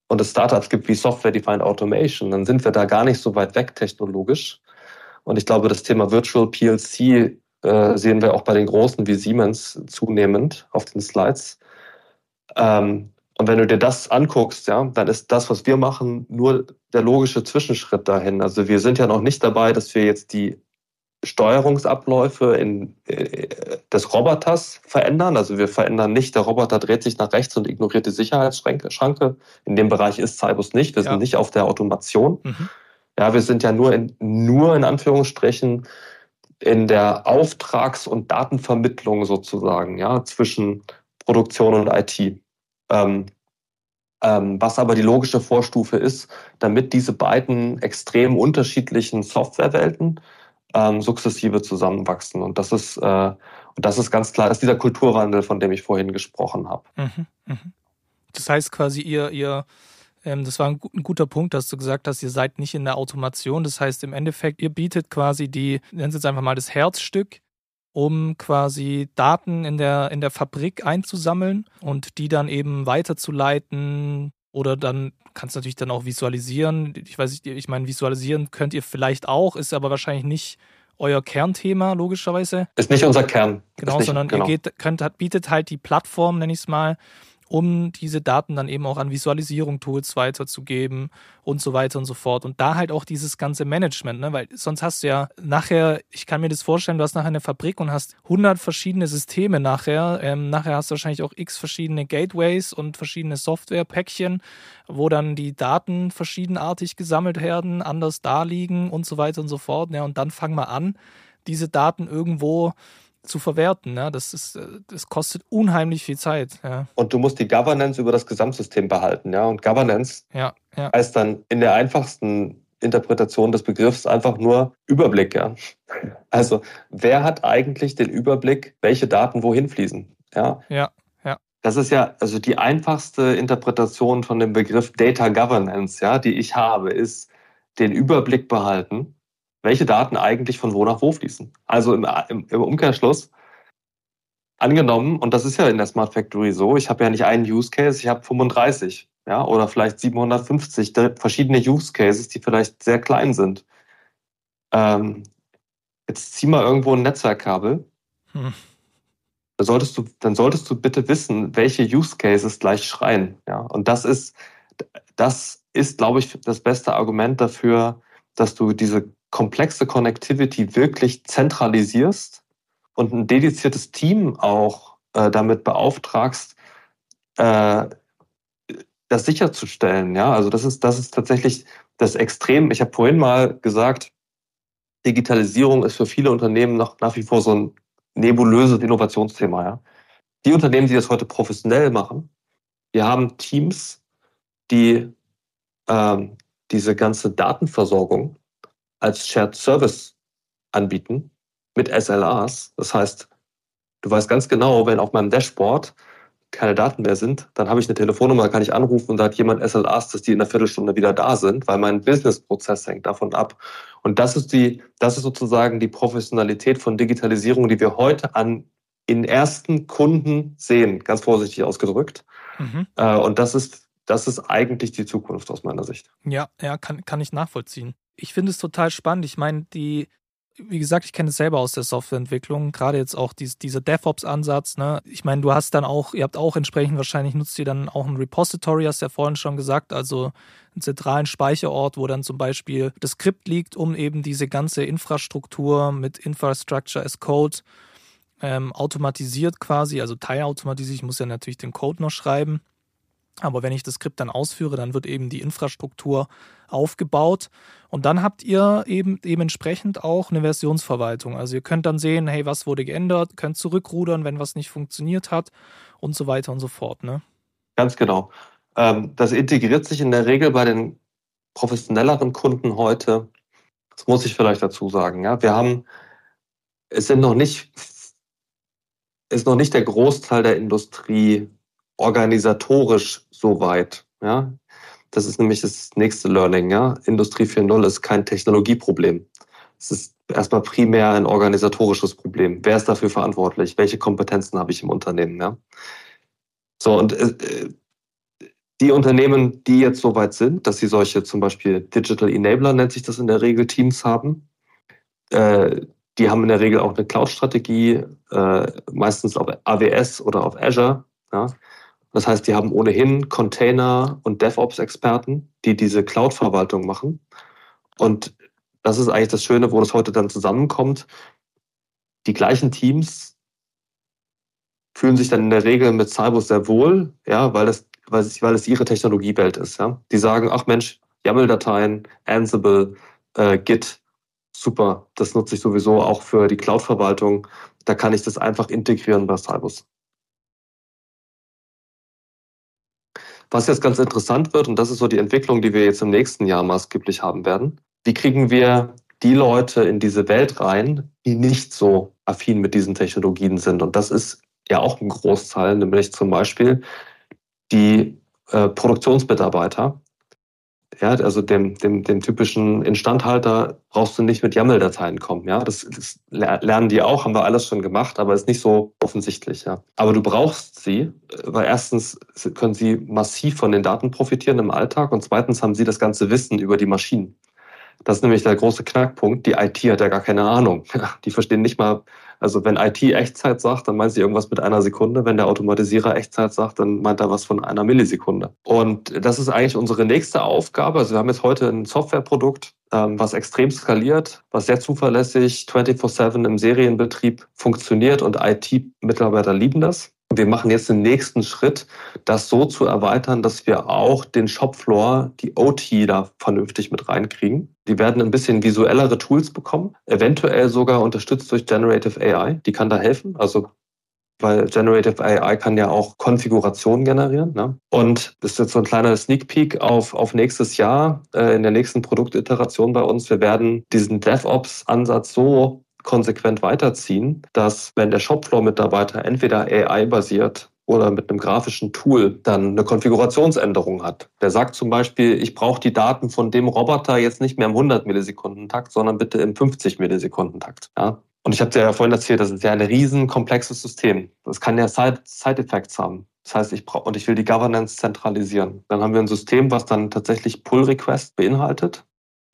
und es Startups gibt wie Software-Defined Automation, dann sind wir da gar nicht so weit weg technologisch. Und ich glaube, das Thema Virtual PLC äh, sehen wir auch bei den Großen wie Siemens zunehmend auf den Slides. Ähm, und wenn du dir das anguckst, ja, dann ist das, was wir machen, nur der logische Zwischenschritt dahin. Also wir sind ja noch nicht dabei, dass wir jetzt die Steuerungsabläufe in, äh, des Roboters verändern. Also wir verändern nicht, der Roboter dreht sich nach rechts und ignoriert die Sicherheitsschranke. In dem Bereich ist Cybus nicht. Wir ja. sind nicht auf der Automation. Mhm. Ja, wir sind ja nur in, nur in Anführungsstrichen in der Auftrags- und Datenvermittlung sozusagen, ja, zwischen Produktion und IT. Ähm, ähm, was aber die logische Vorstufe ist, damit diese beiden extrem unterschiedlichen Softwarewelten ähm, sukzessive zusammenwachsen. Und das ist, äh, und das ist ganz klar, ist dieser Kulturwandel, von dem ich vorhin gesprochen habe. Mhm, mh. Das heißt quasi, ihr, ihr, ähm, das war ein, ein, guter Punkt, dass du gesagt hast, ihr seid nicht in der Automation. Das heißt, im Endeffekt, ihr bietet quasi die, nennen Sie jetzt einfach mal das Herzstück um quasi Daten in der, in der Fabrik einzusammeln und die dann eben weiterzuleiten oder dann kannst du natürlich dann auch visualisieren. Ich weiß nicht, ich meine, visualisieren könnt ihr vielleicht auch, ist aber wahrscheinlich nicht euer Kernthema, logischerweise. Ist nicht unser Kern. Genau, nicht, sondern genau. ihr geht, könnt, bietet halt die Plattform, nenne ich es mal, um diese Daten dann eben auch an Visualisierung-Tools weiterzugeben und so weiter und so fort. Und da halt auch dieses ganze Management, ne? weil sonst hast du ja nachher, ich kann mir das vorstellen, du hast nachher eine Fabrik und hast 100 verschiedene Systeme nachher. Ähm, nachher hast du wahrscheinlich auch x verschiedene Gateways und verschiedene Software-Päckchen, wo dann die Daten verschiedenartig gesammelt werden, anders da liegen und so weiter und so fort. Ja, und dann fang mal an, diese Daten irgendwo zu verwerten. Ja? Das, ist, äh, das kostet unheimlich viel Zeit. Ja. Und du musst die Governance über das Gesamtsystem behalten. Ja? Und Governance ja, ja. heißt dann in der einfachsten Interpretation des Begriffs einfach nur Überblick. Ja? Also wer hat eigentlich den Überblick, welche Daten wohin fließen? Ja. ja. Ja. Das ist ja also die einfachste Interpretation von dem Begriff Data Governance, ja, die ich habe, ist den Überblick behalten welche Daten eigentlich von wo nach wo fließen. Also im, im, im Umkehrschluss, angenommen, und das ist ja in der Smart Factory so, ich habe ja nicht einen Use Case, ich habe 35, ja, oder vielleicht 750 verschiedene Use Cases, die vielleicht sehr klein sind. Ähm, jetzt zieh mal irgendwo ein Netzwerkkabel. Hm. Da solltest du, dann solltest du bitte wissen, welche Use Cases gleich schreien. Ja, und das ist, das ist, glaube ich, das beste Argument dafür, dass du diese komplexe Connectivity wirklich zentralisierst und ein dediziertes Team auch äh, damit beauftragst, äh, das sicherzustellen. Ja, also das ist, das ist tatsächlich das Extrem. Ich habe vorhin mal gesagt, Digitalisierung ist für viele Unternehmen noch nach wie vor so ein nebulöses Innovationsthema. Ja. Die Unternehmen, die das heute professionell machen, wir haben Teams, die ähm, diese ganze Datenversorgung als Shared Service anbieten mit SLAs. Das heißt, du weißt ganz genau, wenn auf meinem Dashboard keine Daten mehr sind, dann habe ich eine Telefonnummer, kann ich anrufen und da hat jemand SLAs, dass die in einer Viertelstunde wieder da sind, weil mein Businessprozess hängt davon ab. Und das ist die, das ist sozusagen die Professionalität von Digitalisierung, die wir heute an in ersten Kunden sehen, ganz vorsichtig ausgedrückt. Mhm. Äh, und das ist, das ist eigentlich die Zukunft aus meiner Sicht. Ja, ja, kann, kann ich nachvollziehen ich finde es total spannend. Ich meine, die, wie gesagt, ich kenne es selber aus der Softwareentwicklung, gerade jetzt auch dies, dieser DevOps-Ansatz. Ne? Ich meine, du hast dann auch, ihr habt auch entsprechend wahrscheinlich nutzt ihr dann auch ein Repository, hast du ja vorhin schon gesagt, also einen zentralen Speicherort, wo dann zum Beispiel das Skript liegt, um eben diese ganze Infrastruktur mit Infrastructure as Code ähm, automatisiert quasi, also teilautomatisiert. Ich muss ja natürlich den Code noch schreiben aber wenn ich das Skript dann ausführe, dann wird eben die Infrastruktur aufgebaut. Und dann habt ihr eben dementsprechend auch eine Versionsverwaltung. Also ihr könnt dann sehen, hey, was wurde geändert, könnt zurückrudern, wenn was nicht funktioniert hat und so weiter und so fort. Ne? Ganz genau. Ähm, das integriert sich in der Regel bei den professionelleren Kunden heute. Das muss ich vielleicht dazu sagen. Ja, wir haben, es sind noch nicht, ist noch nicht der Großteil der Industrie organisatorisch so weit. Ja? Das ist nämlich das nächste Learning. Ja? Industrie 4.0 ist kein Technologieproblem. Es ist erstmal primär ein organisatorisches Problem. Wer ist dafür verantwortlich? Welche Kompetenzen habe ich im Unternehmen? Ja? So, und äh, Die Unternehmen, die jetzt so weit sind, dass sie solche zum Beispiel Digital Enabler, nennt sich das in der Regel, Teams haben, äh, die haben in der Regel auch eine Cloud-Strategie, äh, meistens auf AWS oder auf Azure. Ja. Das heißt, die haben ohnehin Container- und DevOps-Experten, die diese Cloud-Verwaltung machen. Und das ist eigentlich das Schöne, wo das heute dann zusammenkommt. Die gleichen Teams fühlen sich dann in der Regel mit Cybus sehr wohl, ja, weil es, weil weil es ihre Technologiewelt ist. Ja. Die sagen, ach Mensch, YAML-Dateien, Ansible, äh, Git, super, das nutze ich sowieso auch für die Cloud-Verwaltung. Da kann ich das einfach integrieren bei Cybus. Was jetzt ganz interessant wird, und das ist so die Entwicklung, die wir jetzt im nächsten Jahr maßgeblich haben werden, wie kriegen wir die Leute in diese Welt rein, die nicht so affin mit diesen Technologien sind? Und das ist ja auch ein Großteil, nämlich zum Beispiel die äh, Produktionsmitarbeiter, ja, also dem, dem, dem typischen Instandhalter brauchst du nicht mit YAML-Dateien kommen. Ja, das, das, lernen die auch, haben wir alles schon gemacht, aber ist nicht so offensichtlich. Ja, aber du brauchst sie, weil erstens können sie massiv von den Daten profitieren im Alltag und zweitens haben sie das ganze Wissen über die Maschinen. Das ist nämlich der große Knackpunkt. Die IT hat ja gar keine Ahnung. Die verstehen nicht mal, also wenn IT Echtzeit sagt, dann meint sie irgendwas mit einer Sekunde. Wenn der Automatisierer Echtzeit sagt, dann meint er was von einer Millisekunde. Und das ist eigentlich unsere nächste Aufgabe. Also wir haben jetzt heute ein Softwareprodukt, ähm, was extrem skaliert, was sehr zuverlässig 24-7 im Serienbetrieb funktioniert und IT-Mitarbeiter lieben das. Wir machen jetzt den nächsten Schritt, das so zu erweitern, dass wir auch den Shopfloor, die OT da vernünftig mit reinkriegen. Die werden ein bisschen visuellere Tools bekommen, eventuell sogar unterstützt durch Generative AI. Die kann da helfen. Also weil Generative AI kann ja auch Konfigurationen generieren. Ne? Und das ist jetzt so ein kleiner Sneak Peek auf, auf nächstes Jahr, äh, in der nächsten Produktiteration bei uns. Wir werden diesen DevOps-Ansatz so konsequent weiterziehen, dass wenn der Shopfloor-Mitarbeiter entweder AI-basiert oder mit einem grafischen Tool dann eine Konfigurationsänderung hat. Der sagt zum Beispiel, ich brauche die Daten von dem Roboter jetzt nicht mehr im 100 Millisekunden Takt, sondern bitte im 50 Millisekunden Takt. Ja? Und ich habe dir ja vorhin erzählt, das ist ja ein riesen komplexes System. Das kann ja Side-Effects haben. Das heißt, ich brauche und ich will die Governance zentralisieren. Dann haben wir ein System, was dann tatsächlich Pull-Request beinhaltet.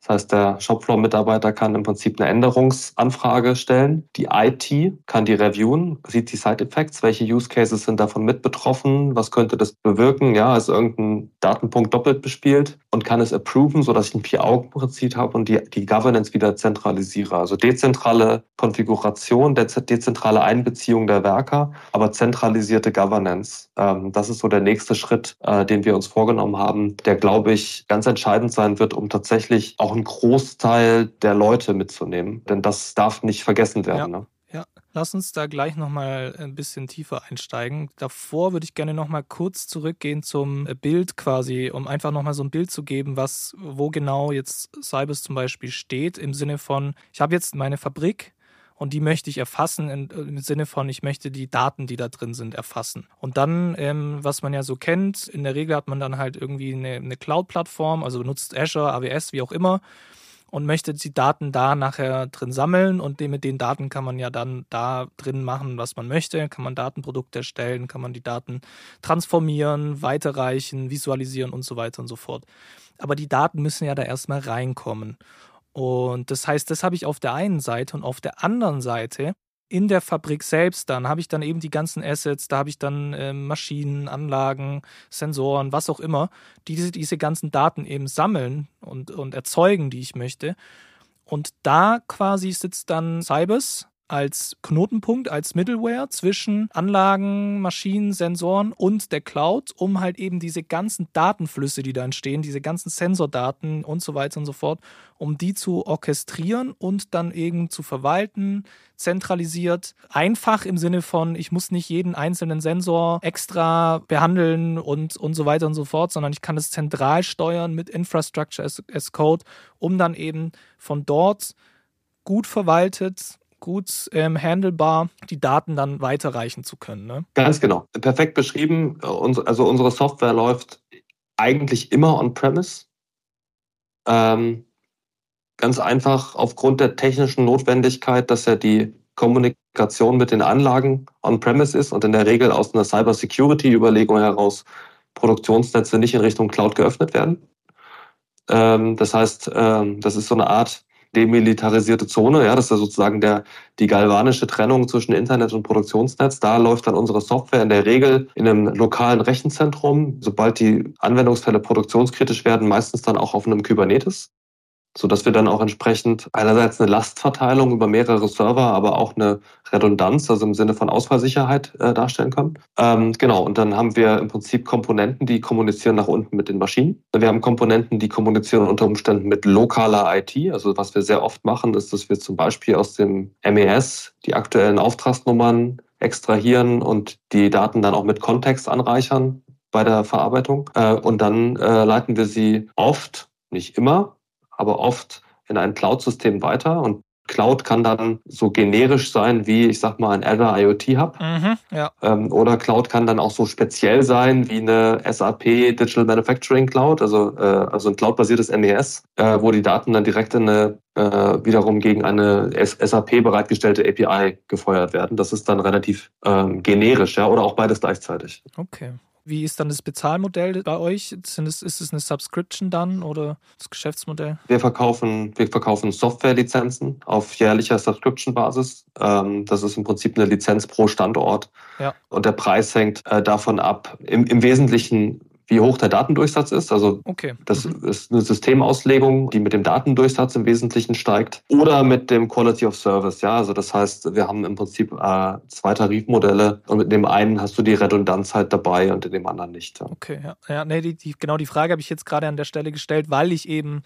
Das heißt, der Shopfloor-Mitarbeiter kann im Prinzip eine Änderungsanfrage stellen. Die IT kann die reviewen, sieht die Side-Effects, welche Use Cases sind davon mit betroffen, was könnte das bewirken, ja, ist irgendein Datenpunkt doppelt bespielt und kann es approven, sodass ich ein Vier-Augen-Prinzip habe und die, die Governance wieder zentralisiere. Also dezentrale Konfiguration, dezentrale Einbeziehung der Werker, aber zentralisierte Governance. Ähm, das ist so der nächste Schritt, äh, den wir uns vorgenommen haben, der, glaube ich, ganz entscheidend sein wird, um tatsächlich auch einen Großteil der Leute mitzunehmen. Denn das darf nicht vergessen werden. Ja. Ne? Ja, lass uns da gleich nochmal ein bisschen tiefer einsteigen. Davor würde ich gerne nochmal kurz zurückgehen zum Bild quasi, um einfach nochmal so ein Bild zu geben, was, wo genau jetzt Cybers zum Beispiel steht, im Sinne von, ich habe jetzt meine Fabrik, und die möchte ich erfassen im Sinne von, ich möchte die Daten, die da drin sind, erfassen. Und dann, ähm, was man ja so kennt, in der Regel hat man dann halt irgendwie eine, eine Cloud-Plattform, also benutzt Azure, AWS, wie auch immer und möchte die Daten da nachher drin sammeln und mit den Daten kann man ja dann da drin machen, was man möchte, kann man Datenprodukte erstellen, kann man die Daten transformieren, weiterreichen, visualisieren und so weiter und so fort. Aber die Daten müssen ja da erstmal reinkommen. Und das heißt, das habe ich auf der einen Seite und auf der anderen Seite in der Fabrik selbst dann habe ich dann eben die ganzen Assets, da habe ich dann äh, Maschinen, Anlagen, Sensoren, was auch immer, die diese, diese ganzen Daten eben sammeln und, und erzeugen, die ich möchte. Und da quasi sitzt dann Cybers als Knotenpunkt, als Middleware zwischen Anlagen, Maschinen, Sensoren und der Cloud, um halt eben diese ganzen Datenflüsse, die da entstehen, diese ganzen Sensordaten und so weiter und so fort, um die zu orchestrieren und dann eben zu verwalten, zentralisiert. Einfach im Sinne von, ich muss nicht jeden einzelnen Sensor extra behandeln und, und so weiter und so fort, sondern ich kann es zentral steuern mit Infrastructure as, as Code, um dann eben von dort gut verwaltet gut ähm, handelbar, die Daten dann weiterreichen zu können. Ne? Ganz genau. Perfekt beschrieben. Also unsere Software läuft eigentlich immer on-premise. Ähm, ganz einfach aufgrund der technischen Notwendigkeit, dass ja die Kommunikation mit den Anlagen on-premise ist und in der Regel aus einer Cyber-Security-Überlegung heraus Produktionsnetze nicht in Richtung Cloud geöffnet werden. Ähm, das heißt, ähm, das ist so eine Art demilitarisierte Zone. Ja, das ist ja sozusagen der, die galvanische Trennung zwischen Internet und Produktionsnetz. Da läuft dann unsere Software in der Regel in einem lokalen Rechenzentrum, sobald die Anwendungsfälle produktionskritisch werden, meistens dann auch auf einem Kubernetes so dass wir dann auch entsprechend einerseits eine Lastverteilung über mehrere Server, aber auch eine Redundanz, also im Sinne von Ausfallsicherheit äh, darstellen können. Ähm, genau, und dann haben wir im Prinzip Komponenten, die kommunizieren nach unten mit den Maschinen. Wir haben Komponenten, die kommunizieren unter Umständen mit lokaler IT. Also was wir sehr oft machen, ist, dass wir zum Beispiel aus dem MES die aktuellen Auftragsnummern extrahieren und die Daten dann auch mit Kontext anreichern bei der Verarbeitung. Äh, und dann äh, leiten wir sie oft, nicht immer, aber oft in ein Cloud-System weiter und Cloud kann dann so generisch sein wie, ich sag mal, ein Azure IoT Hub. Mhm, ja. ähm, oder Cloud kann dann auch so speziell sein wie eine SAP Digital Manufacturing Cloud, also, äh, also ein cloud-basiertes MES, äh, wo die Daten dann direkt in eine, äh, wiederum gegen eine SAP bereitgestellte API gefeuert werden. Das ist dann relativ ähm, generisch, ja, oder auch beides gleichzeitig. Okay. Wie ist dann das Bezahlmodell bei euch? Sind es, ist es eine Subscription dann oder das Geschäftsmodell? Wir verkaufen, wir verkaufen Softwarelizenzen auf jährlicher Subscription-Basis. Ähm, das ist im Prinzip eine Lizenz pro Standort. Ja. Und der Preis hängt äh, davon ab, im, im Wesentlichen wie hoch der Datendurchsatz ist. Also okay. das mhm. ist eine Systemauslegung, die mit dem Datendurchsatz im Wesentlichen steigt oder mit dem Quality of Service. Ja, also das heißt, wir haben im Prinzip äh, zwei Tarifmodelle und mit dem einen hast du die Redundanz halt dabei und in dem anderen nicht. Ja. Okay, ja, ja nee, die, die, genau die Frage habe ich jetzt gerade an der Stelle gestellt, weil ich eben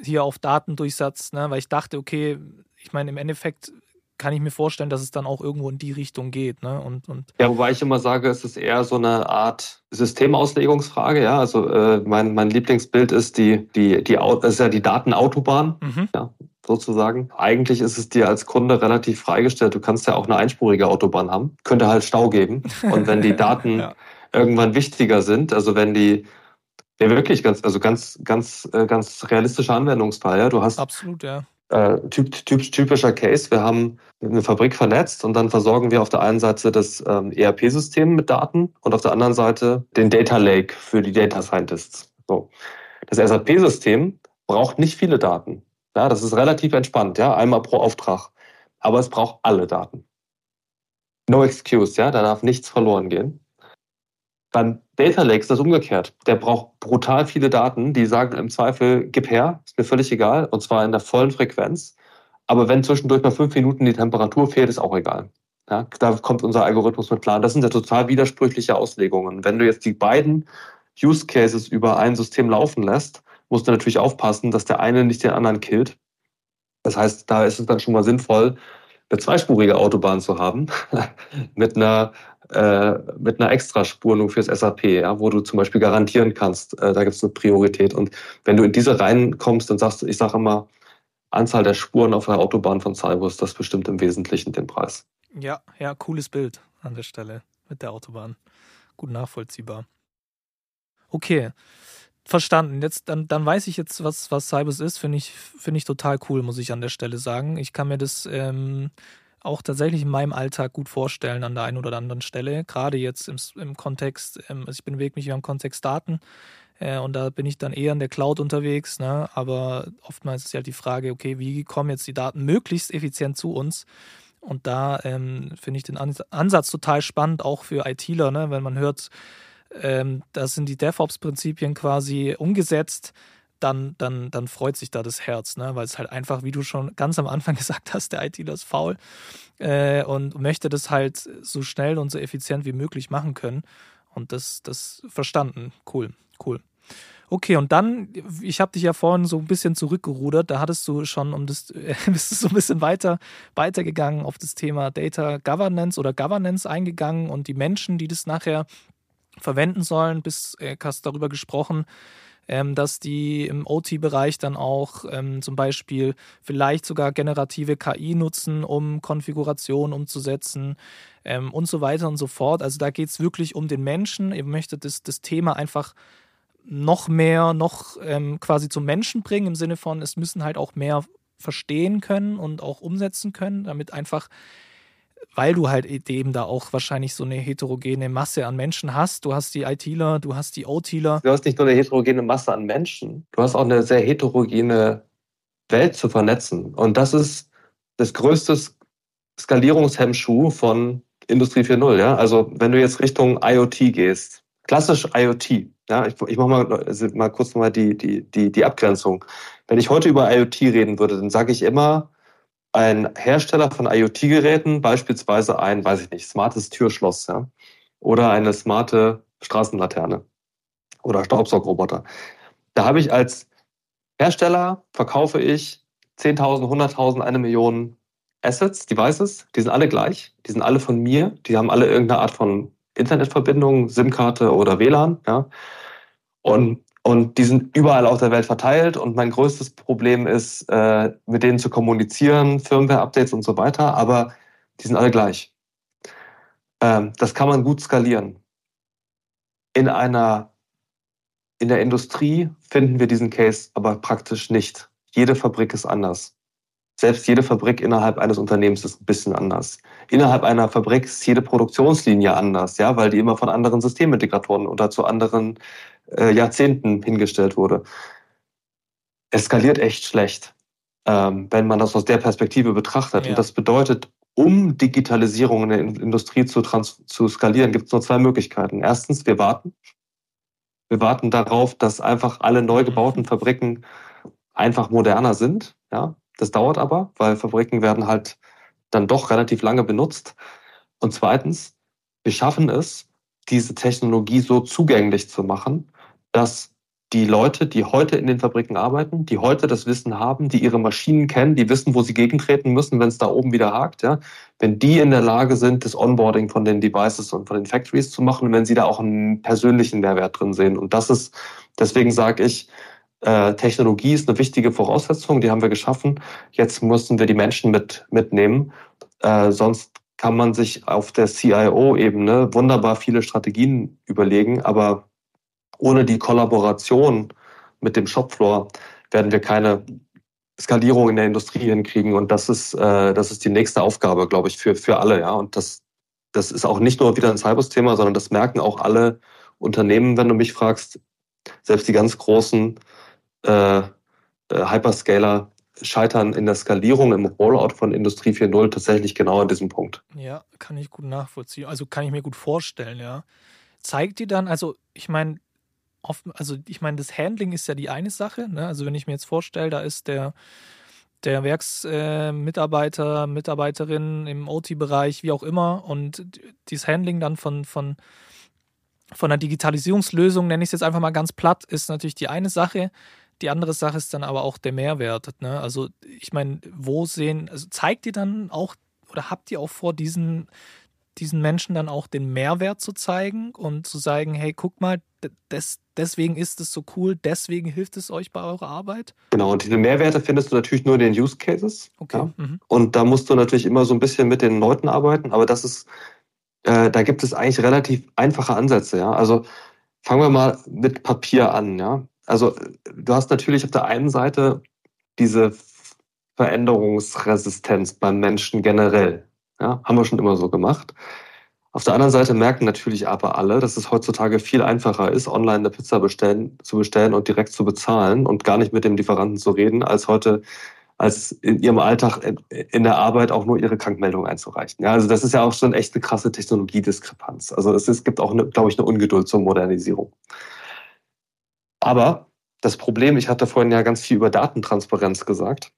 hier auf Datendurchsatz, ne, weil ich dachte, okay, ich meine, im Endeffekt kann ich mir vorstellen, dass es dann auch irgendwo in die Richtung geht. Ne? Und, und ja, wobei ich immer sage, es ist eher so eine Art Systemauslegungsfrage. Ja, also äh, mein, mein Lieblingsbild ist die, die, die, ist ja die Datenautobahn. Mhm. Ja, sozusagen. Eigentlich ist es dir als Kunde relativ freigestellt. Du kannst ja auch eine einspurige Autobahn haben. Könnte halt Stau geben. Und wenn die Daten ja. irgendwann wichtiger sind, also wenn die ja, wirklich ganz, also ganz, ganz, äh, ganz realistischer Anwendungsfall. Ja, du hast absolut, ja äh, typ, typ, typischer Case. Wir haben eine Fabrik vernetzt und dann versorgen wir auf der einen Seite das ähm, ERP-System mit Daten und auf der anderen Seite den Data Lake für die Data Scientists. So. Das SAP-System braucht nicht viele Daten. Ja, das ist relativ entspannt, ja, einmal pro Auftrag. Aber es braucht alle Daten. No excuse, ja, da darf nichts verloren gehen. Beim Data Lake ist das umgekehrt. Der braucht brutal viele Daten, die sagen im Zweifel, gib her, ist mir völlig egal, und zwar in der vollen Frequenz. Aber wenn zwischendurch mal fünf Minuten die Temperatur fehlt, ist auch egal. Ja, da kommt unser Algorithmus mit klar. Das sind ja total widersprüchliche Auslegungen. Wenn du jetzt die beiden Use Cases über ein System laufen lässt, musst du natürlich aufpassen, dass der eine nicht den anderen killt. Das heißt, da ist es dann schon mal sinnvoll, eine zweispurige Autobahn zu haben mit einer äh, mit einer Extraspur nur fürs SAP, ja, wo du zum Beispiel garantieren kannst, äh, da gibt es eine Priorität. Und wenn du in diese reinkommst, dann sagst du, ich sage immer, Anzahl der Spuren auf der Autobahn von Cybus, das bestimmt im Wesentlichen den Preis. Ja, ja, cooles Bild an der Stelle mit der Autobahn. Gut nachvollziehbar. Okay, verstanden. Jetzt, dann, dann weiß ich jetzt, was, was Cybus ist. Finde ich, find ich total cool, muss ich an der Stelle sagen. Ich kann mir das ähm, auch tatsächlich in meinem Alltag gut vorstellen an der einen oder anderen Stelle. Gerade jetzt im, im Kontext, ähm, also ich bewege mich ja im Kontext Daten äh, und da bin ich dann eher in der Cloud unterwegs. Ne? Aber oftmals ist ja halt die Frage, okay, wie kommen jetzt die Daten möglichst effizient zu uns? Und da ähm, finde ich den Ansatz total spannend, auch für ITler, ne? wenn man hört, ähm, da sind die DevOps-Prinzipien quasi umgesetzt dann, dann, dann freut sich da das Herz, ne? weil es halt einfach, wie du schon ganz am Anfang gesagt hast, der ITler ist faul äh, und möchte das halt so schnell und so effizient wie möglich machen können. Und das, das verstanden. Cool, cool. Okay, und dann, ich habe dich ja vorhin so ein bisschen zurückgerudert, da hattest du schon um das, bist du so ein bisschen weiter, weitergegangen auf das Thema Data Governance oder Governance eingegangen und die Menschen, die das nachher verwenden sollen, bis äh, hast darüber gesprochen, ähm, dass die im OT-Bereich dann auch ähm, zum Beispiel vielleicht sogar generative KI nutzen, um Konfigurationen umzusetzen ähm, und so weiter und so fort. Also da geht es wirklich um den Menschen. Ihr möchtet das, das Thema einfach noch mehr, noch ähm, quasi zum Menschen bringen, im Sinne von, es müssen halt auch mehr verstehen können und auch umsetzen können, damit einfach weil du halt eben da auch wahrscheinlich so eine heterogene Masse an Menschen hast. Du hast die ITler, du hast die OTler. Du hast nicht nur eine heterogene Masse an Menschen, du hast auch eine sehr heterogene Welt zu vernetzen. Und das ist das größte Skalierungshemmschuh von Industrie 4.0. Ja? Also wenn du jetzt Richtung IoT gehst, klassisch IoT, ja, ich, ich mache mal, also mal kurz mal die, die, die, die Abgrenzung. Wenn ich heute über IoT reden würde, dann sage ich immer, ein Hersteller von IoT-Geräten, beispielsweise ein, weiß ich nicht, smartes Türschloss, ja, oder eine smarte Straßenlaterne oder Staubsaugroboter. Da habe ich als Hersteller verkaufe ich 10.000, 100.000, eine Million Assets, Devices, die sind alle gleich, die sind alle von mir, die haben alle irgendeine Art von Internetverbindung, SIM-Karte oder WLAN, ja. Und und die sind überall auf der Welt verteilt. Und mein größtes Problem ist, äh, mit denen zu kommunizieren, Firmware-Updates und so weiter. Aber die sind alle gleich. Ähm, das kann man gut skalieren. In einer, in der Industrie finden wir diesen Case aber praktisch nicht. Jede Fabrik ist anders. Selbst jede Fabrik innerhalb eines Unternehmens ist ein bisschen anders. Innerhalb einer Fabrik ist jede Produktionslinie anders, ja, weil die immer von anderen Systemintegratoren oder zu anderen äh, Jahrzehnten hingestellt wurde. Es skaliert echt schlecht, ähm, wenn man das aus der Perspektive betrachtet. Ja. Und das bedeutet, um Digitalisierung in der Industrie zu, zu skalieren, gibt es nur zwei Möglichkeiten. Erstens, wir warten. Wir warten darauf, dass einfach alle neu gebauten Fabriken einfach moderner sind. Ja, das dauert aber, weil Fabriken werden halt dann doch relativ lange benutzt. Und zweitens, wir schaffen es, diese Technologie so zugänglich zu machen, dass die Leute, die heute in den Fabriken arbeiten, die heute das Wissen haben, die ihre Maschinen kennen, die wissen, wo sie gegentreten müssen, wenn es da oben wieder hakt, ja, wenn die in der Lage sind, das Onboarding von den Devices und von den Factories zu machen, wenn sie da auch einen persönlichen Mehrwert drin sehen. Und das ist, deswegen sage ich, äh, Technologie ist eine wichtige Voraussetzung, die haben wir geschaffen. Jetzt müssen wir die Menschen mit, mitnehmen. Äh, sonst kann man sich auf der CIO-Ebene wunderbar viele Strategien überlegen, aber ohne die Kollaboration mit dem Shopfloor werden wir keine Skalierung in der Industrie hinkriegen. Und das ist, äh, das ist die nächste Aufgabe, glaube ich, für, für alle. Ja. Und das, das ist auch nicht nur wieder ein Cybers-Thema, sondern das merken auch alle Unternehmen, wenn du mich fragst. Selbst die ganz großen äh, äh Hyperscaler scheitern in der Skalierung, im Rollout von Industrie 4.0 tatsächlich genau an diesem Punkt. Ja, kann ich gut nachvollziehen. Also kann ich mir gut vorstellen, ja. Zeigt die dann, also ich meine, oft, also ich meine, das Handling ist ja die eine Sache. Ne? Also wenn ich mir jetzt vorstelle, da ist der, der Werksmitarbeiter, äh, Mitarbeiterin im OT-Bereich, wie auch immer, und dieses Handling dann von, von, von einer Digitalisierungslösung, nenne ich es jetzt einfach mal ganz platt, ist natürlich die eine Sache. Die andere Sache ist dann aber auch der Mehrwert. Ne? Also ich meine, wo sehen, also zeigt ihr dann auch oder habt ihr auch vor, diesen diesen Menschen dann auch den Mehrwert zu zeigen und zu sagen, hey, guck mal, des, deswegen ist es so cool, deswegen hilft es euch bei eurer Arbeit? Genau, und diese Mehrwerte findest du natürlich nur in den Use Cases. Okay. Ja? Mhm. Und da musst du natürlich immer so ein bisschen mit den Leuten arbeiten, aber das ist, äh, da gibt es eigentlich relativ einfache Ansätze, ja. Also fangen wir mal mit Papier an, ja. Also du hast natürlich auf der einen Seite diese Veränderungsresistenz beim Menschen generell. Ja, haben wir schon immer so gemacht. Auf der anderen Seite merken natürlich aber alle, dass es heutzutage viel einfacher ist, online eine Pizza bestellen, zu bestellen und direkt zu bezahlen und gar nicht mit dem Lieferanten zu reden, als heute als in ihrem Alltag in der Arbeit auch nur ihre Krankmeldung einzureichen. Ja, also das ist ja auch schon echt eine krasse Technologiediskrepanz. Also es, ist, gibt auch, eine, glaube ich, eine Ungeduld zur Modernisierung. Aber das Problem, ich hatte vorhin ja ganz viel über Datentransparenz gesagt.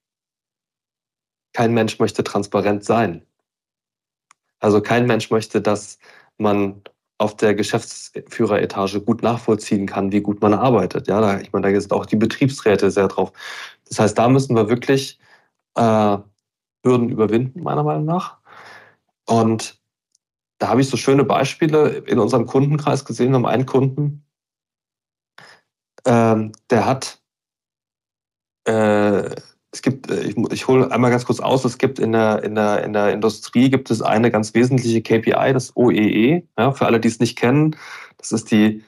Kein Mensch möchte transparent sein. Also kein Mensch möchte, dass man auf der Geschäftsführeretage gut nachvollziehen kann, wie gut man arbeitet. Ja, ich meine, da sind auch die Betriebsräte sehr drauf. Das heißt, da müssen wir wirklich äh, Hürden überwinden, meiner Meinung nach. Und da habe ich so schöne Beispiele in unserem Kundenkreis gesehen. Wir haben einen Kunden, ähm, der hat äh, es gibt, äh, ich, ich hole einmal ganz kurz aus, es gibt in der, in, der, in der Industrie gibt es eine ganz wesentliche KPI, das OEE. E. Ja, für alle, die es nicht kennen, das ist die,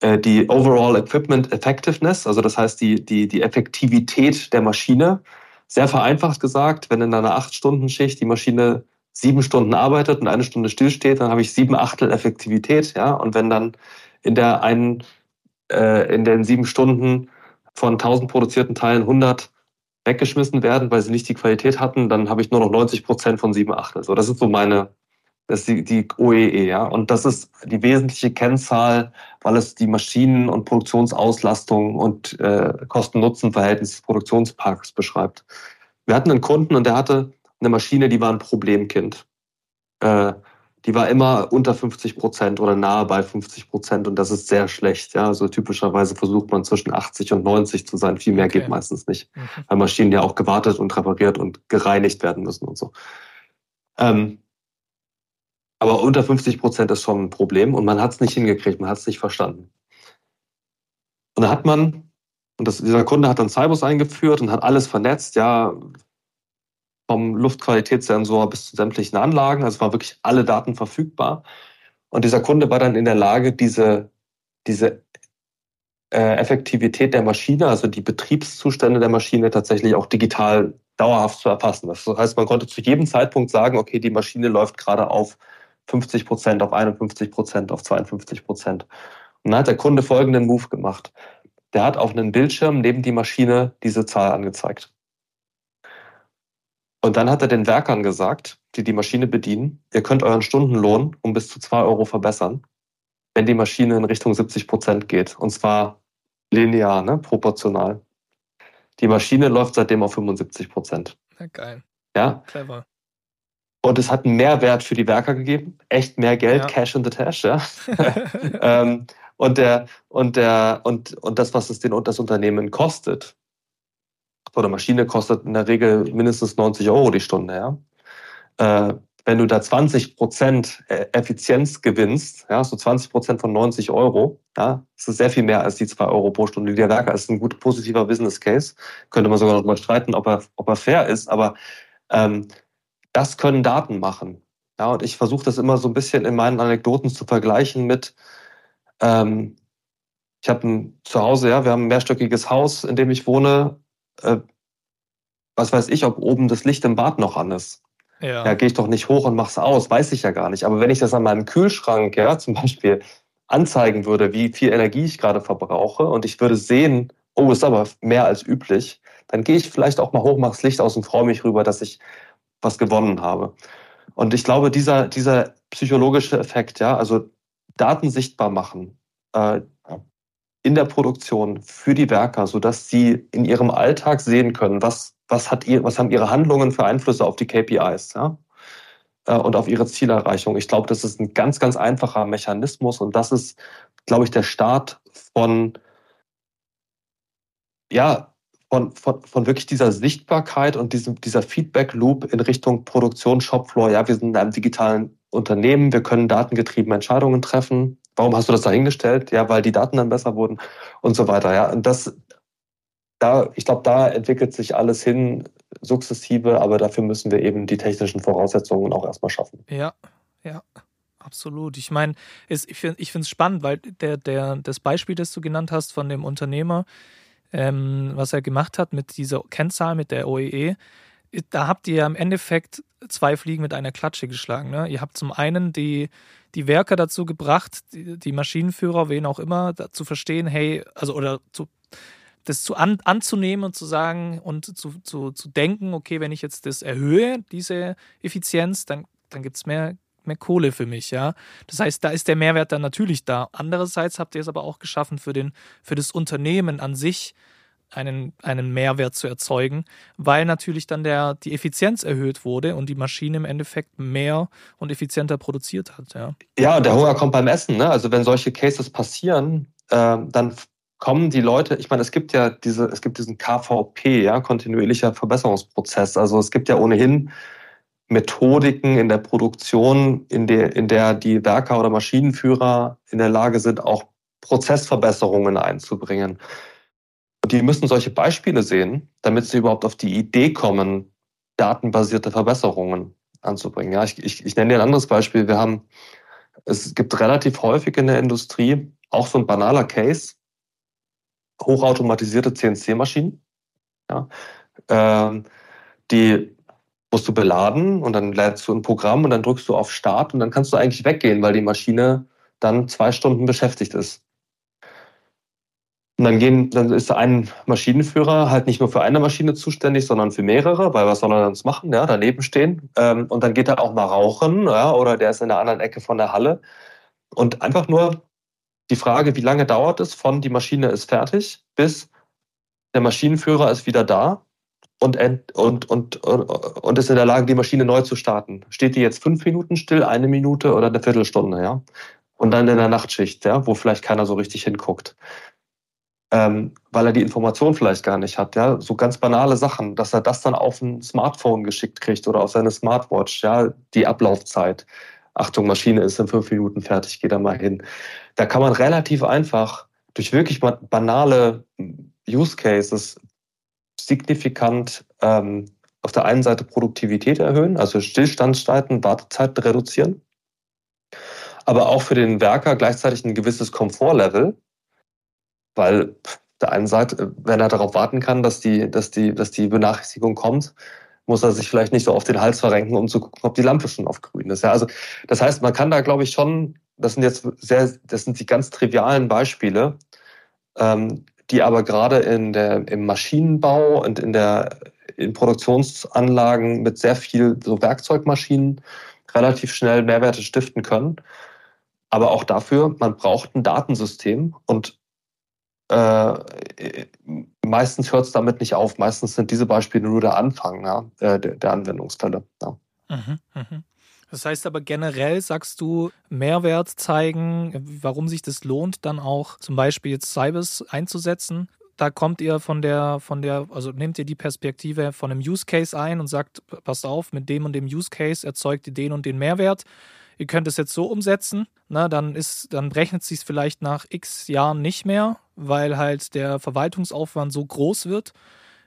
äh, die Overall Equipment Effectiveness, also das heißt die, die, die Effektivität der Maschine. Sehr vereinfacht gesagt, wenn in einer 8-Stunden-Schicht die Maschine sieben Stunden arbeitet und eine Stunde stillsteht, dann habe ich sieben Achtel Effektivität, ja. Und wenn dann in der einen, äh, in den sieben Stunden von 1000 produzierten Teilen 100 weggeschmissen werden, weil sie nicht die Qualität hatten, dann habe ich nur noch 90 Prozent von sieben Achtel. So, das ist so meine, das ist die, die OEE, ja. Und das ist die wesentliche Kennzahl, weil es die Maschinen- und Produktionsauslastung und äh, Kosten-Nutzen-Verhältnis des Produktionsparks beschreibt. Wir hatten einen Kunden und der hatte eine Maschine, die war ein Problemkind. Äh, die war immer unter 50 Prozent oder nahe bei 50 Prozent und das ist sehr schlecht. Ja, also typischerweise versucht man zwischen 80 und 90 zu sein. Viel mehr okay. geht meistens nicht, mhm. weil Maschinen ja auch gewartet und repariert und gereinigt werden müssen und so. Ähm, aber unter 50 Prozent ist schon ein Problem und man hat es nicht hingekriegt, man hat es nicht verstanden. Und da hat man, und das, dieser Kunde hat dann Cybus eingeführt und hat alles vernetzt, ja, vom Luftqualitätssensor bis zu sämtlichen Anlagen. Also war wirklich alle Daten verfügbar. Und dieser Kunde war dann in der Lage, diese, diese äh, Effektivität der Maschine, also die Betriebszustände der Maschine tatsächlich auch digital dauerhaft zu erfassen. Das heißt, man konnte zu jedem Zeitpunkt sagen, okay, die Maschine läuft gerade auf 50 Prozent, auf 51 Prozent, auf 52 Prozent. Und dann hat der Kunde folgenden Move gemacht. Der hat auf einem Bildschirm neben die Maschine diese Zahl angezeigt. Und dann hat er den Werkern gesagt, die die Maschine bedienen, ihr könnt euren Stundenlohn um bis zu zwei Euro verbessern, wenn die Maschine in Richtung 70 Prozent geht. Und zwar linear, ne, proportional. Die Maschine läuft seitdem auf 75 Prozent. Ja, geil. Ja. Clever. Und es hat einen Mehrwert für die Werker gegeben. Echt mehr Geld, ja. Cash in the Tash, ja. ähm, und der, und der, und, und das, was es den, das Unternehmen kostet, so eine Maschine kostet in der Regel mindestens 90 Euro die Stunde. Ja? Äh, wenn du da 20 Prozent äh, Effizienz gewinnst, ja, so 20 Prozent von 90 Euro, ja, das ist sehr viel mehr als die 2 Euro pro Stunde. Der Werker ist ein gut positiver Business Case. Könnte man sogar noch mal streiten, ob er, ob er fair ist, aber ähm, das können Daten machen. Ja, und ich versuche das immer so ein bisschen in meinen Anekdoten zu vergleichen mit, ähm, ich habe ein Zuhause, ja, wir haben ein mehrstöckiges Haus, in dem ich wohne äh, was weiß ich, ob oben das Licht im Bad noch an ist. Ja, ja gehe ich doch nicht hoch und mach's aus, weiß ich ja gar nicht. Aber wenn ich das an meinem Kühlschrank, ja, zum Beispiel anzeigen würde, wie viel Energie ich gerade verbrauche und ich würde sehen, oh, ist aber mehr als üblich, dann gehe ich vielleicht auch mal hoch, mach's Licht aus und freue mich rüber, dass ich was gewonnen habe. Und ich glaube, dieser, dieser psychologische Effekt, ja, also Daten sichtbar machen, äh, in der Produktion für die Werker, sodass sie in ihrem Alltag sehen können, was, was, hat ihr, was haben ihre Handlungen für Einflüsse auf die KPIs ja? Äh, und auf ihre Zielerreichung. Ich glaube, das ist ein ganz, ganz einfacher Mechanismus und das ist, glaube ich, der Start von, ja, von, von, von wirklich dieser Sichtbarkeit und diesem, dieser Feedback-Loop in Richtung Produktion, Shopfloor. Ja, wir sind in einem digitalen Unternehmen, wir können datengetrieben Entscheidungen treffen. Warum hast du das da hingestellt? Ja, weil die Daten dann besser wurden und so weiter. Ja, und das, da, ich glaube, da entwickelt sich alles hin sukzessive, aber dafür müssen wir eben die technischen Voraussetzungen auch erstmal schaffen. Ja, ja. Absolut. Ich meine, ich finde es spannend, weil der, der, das Beispiel, das du genannt hast von dem Unternehmer, ähm, was er gemacht hat mit dieser Kennzahl, mit der OEE, e, da habt ihr im Endeffekt zwei Fliegen mit einer Klatsche geschlagen. Ne? Ihr habt zum einen die, die Werker dazu gebracht, die, die Maschinenführer, wen auch immer, zu verstehen, hey, also oder zu, das zu an, anzunehmen und zu sagen und zu, zu, zu denken, okay, wenn ich jetzt das erhöhe, diese Effizienz, dann, dann gibt es mehr, mehr Kohle für mich, ja. Das heißt, da ist der Mehrwert dann natürlich da. Andererseits habt ihr es aber auch geschaffen für, den, für das Unternehmen an sich, einen, einen Mehrwert zu erzeugen, weil natürlich dann der, die Effizienz erhöht wurde und die Maschine im Endeffekt mehr und effizienter produziert hat. Ja, ja der Hunger kommt beim Essen. Ne? Also wenn solche Cases passieren, äh, dann kommen die Leute, ich meine, es gibt ja diese, es gibt diesen KVP, ja, kontinuierlicher Verbesserungsprozess. Also es gibt ja ohnehin Methodiken in der Produktion, in der, in der die Werker oder Maschinenführer in der Lage sind, auch Prozessverbesserungen einzubringen. Die müssen solche Beispiele sehen, damit sie überhaupt auf die Idee kommen, datenbasierte Verbesserungen anzubringen. Ja, ich, ich, ich nenne dir ein anderes Beispiel. Wir haben, es gibt relativ häufig in der Industrie auch so ein banaler Case, hochautomatisierte CNC-Maschinen, ja, ähm, die musst du beladen und dann lädst du ein Programm und dann drückst du auf Start und dann kannst du eigentlich weggehen, weil die Maschine dann zwei Stunden beschäftigt ist. Und dann gehen, dann ist ein Maschinenführer halt nicht nur für eine Maschine zuständig, sondern für mehrere, weil was soll er sonst machen? Ja, daneben stehen. Ähm, und dann geht er auch mal rauchen, ja, oder der ist in der anderen Ecke von der Halle. Und einfach nur die Frage, wie lange dauert es von die Maschine ist fertig bis der Maschinenführer ist wieder da und, und, und, und ist in der Lage, die Maschine neu zu starten. Steht die jetzt fünf Minuten still, eine Minute oder eine Viertelstunde, ja? Und dann in der Nachtschicht, ja, wo vielleicht keiner so richtig hinguckt. Ähm, weil er die Information vielleicht gar nicht hat, ja, so ganz banale Sachen, dass er das dann auf ein Smartphone geschickt kriegt oder auf seine Smartwatch, ja, die Ablaufzeit. Achtung, Maschine ist in fünf Minuten fertig, geht da mal hin. Da kann man relativ einfach durch wirklich banale Use Cases signifikant ähm, auf der einen Seite Produktivität erhöhen, also Stillstandszeiten, Wartezeiten reduzieren, aber auch für den Werker gleichzeitig ein gewisses Komfortlevel, weil auf der einen Seite, wenn er darauf warten kann, dass die, dass die, dass die Benachrichtigung kommt, muss er sich vielleicht nicht so auf den Hals verrenken, um zu gucken, ob die Lampe schon auf grün ist. Ja, also das heißt, man kann da, glaube ich, schon, das sind jetzt sehr, das sind die ganz trivialen Beispiele, ähm, die aber gerade in der, im Maschinenbau und in der in Produktionsanlagen mit sehr viel so Werkzeugmaschinen relativ schnell Mehrwerte stiften können. Aber auch dafür, man braucht ein Datensystem und äh, meistens hört es damit nicht auf. Meistens sind diese Beispiele nur der Anfang ja, der, der Anwendungsfälle. Ja. Mhm, mh. Das heißt aber generell sagst du, Mehrwert zeigen, warum sich das lohnt, dann auch zum Beispiel jetzt Cybers einzusetzen. Da kommt ihr von der, von der, also nehmt ihr die Perspektive von einem Use Case ein und sagt, passt auf, mit dem und dem Use Case erzeugt ihr den und den Mehrwert. Ihr könnt es jetzt so umsetzen, na, dann ist, dann rechnet sich vielleicht nach x Jahren nicht mehr, weil halt der Verwaltungsaufwand so groß wird.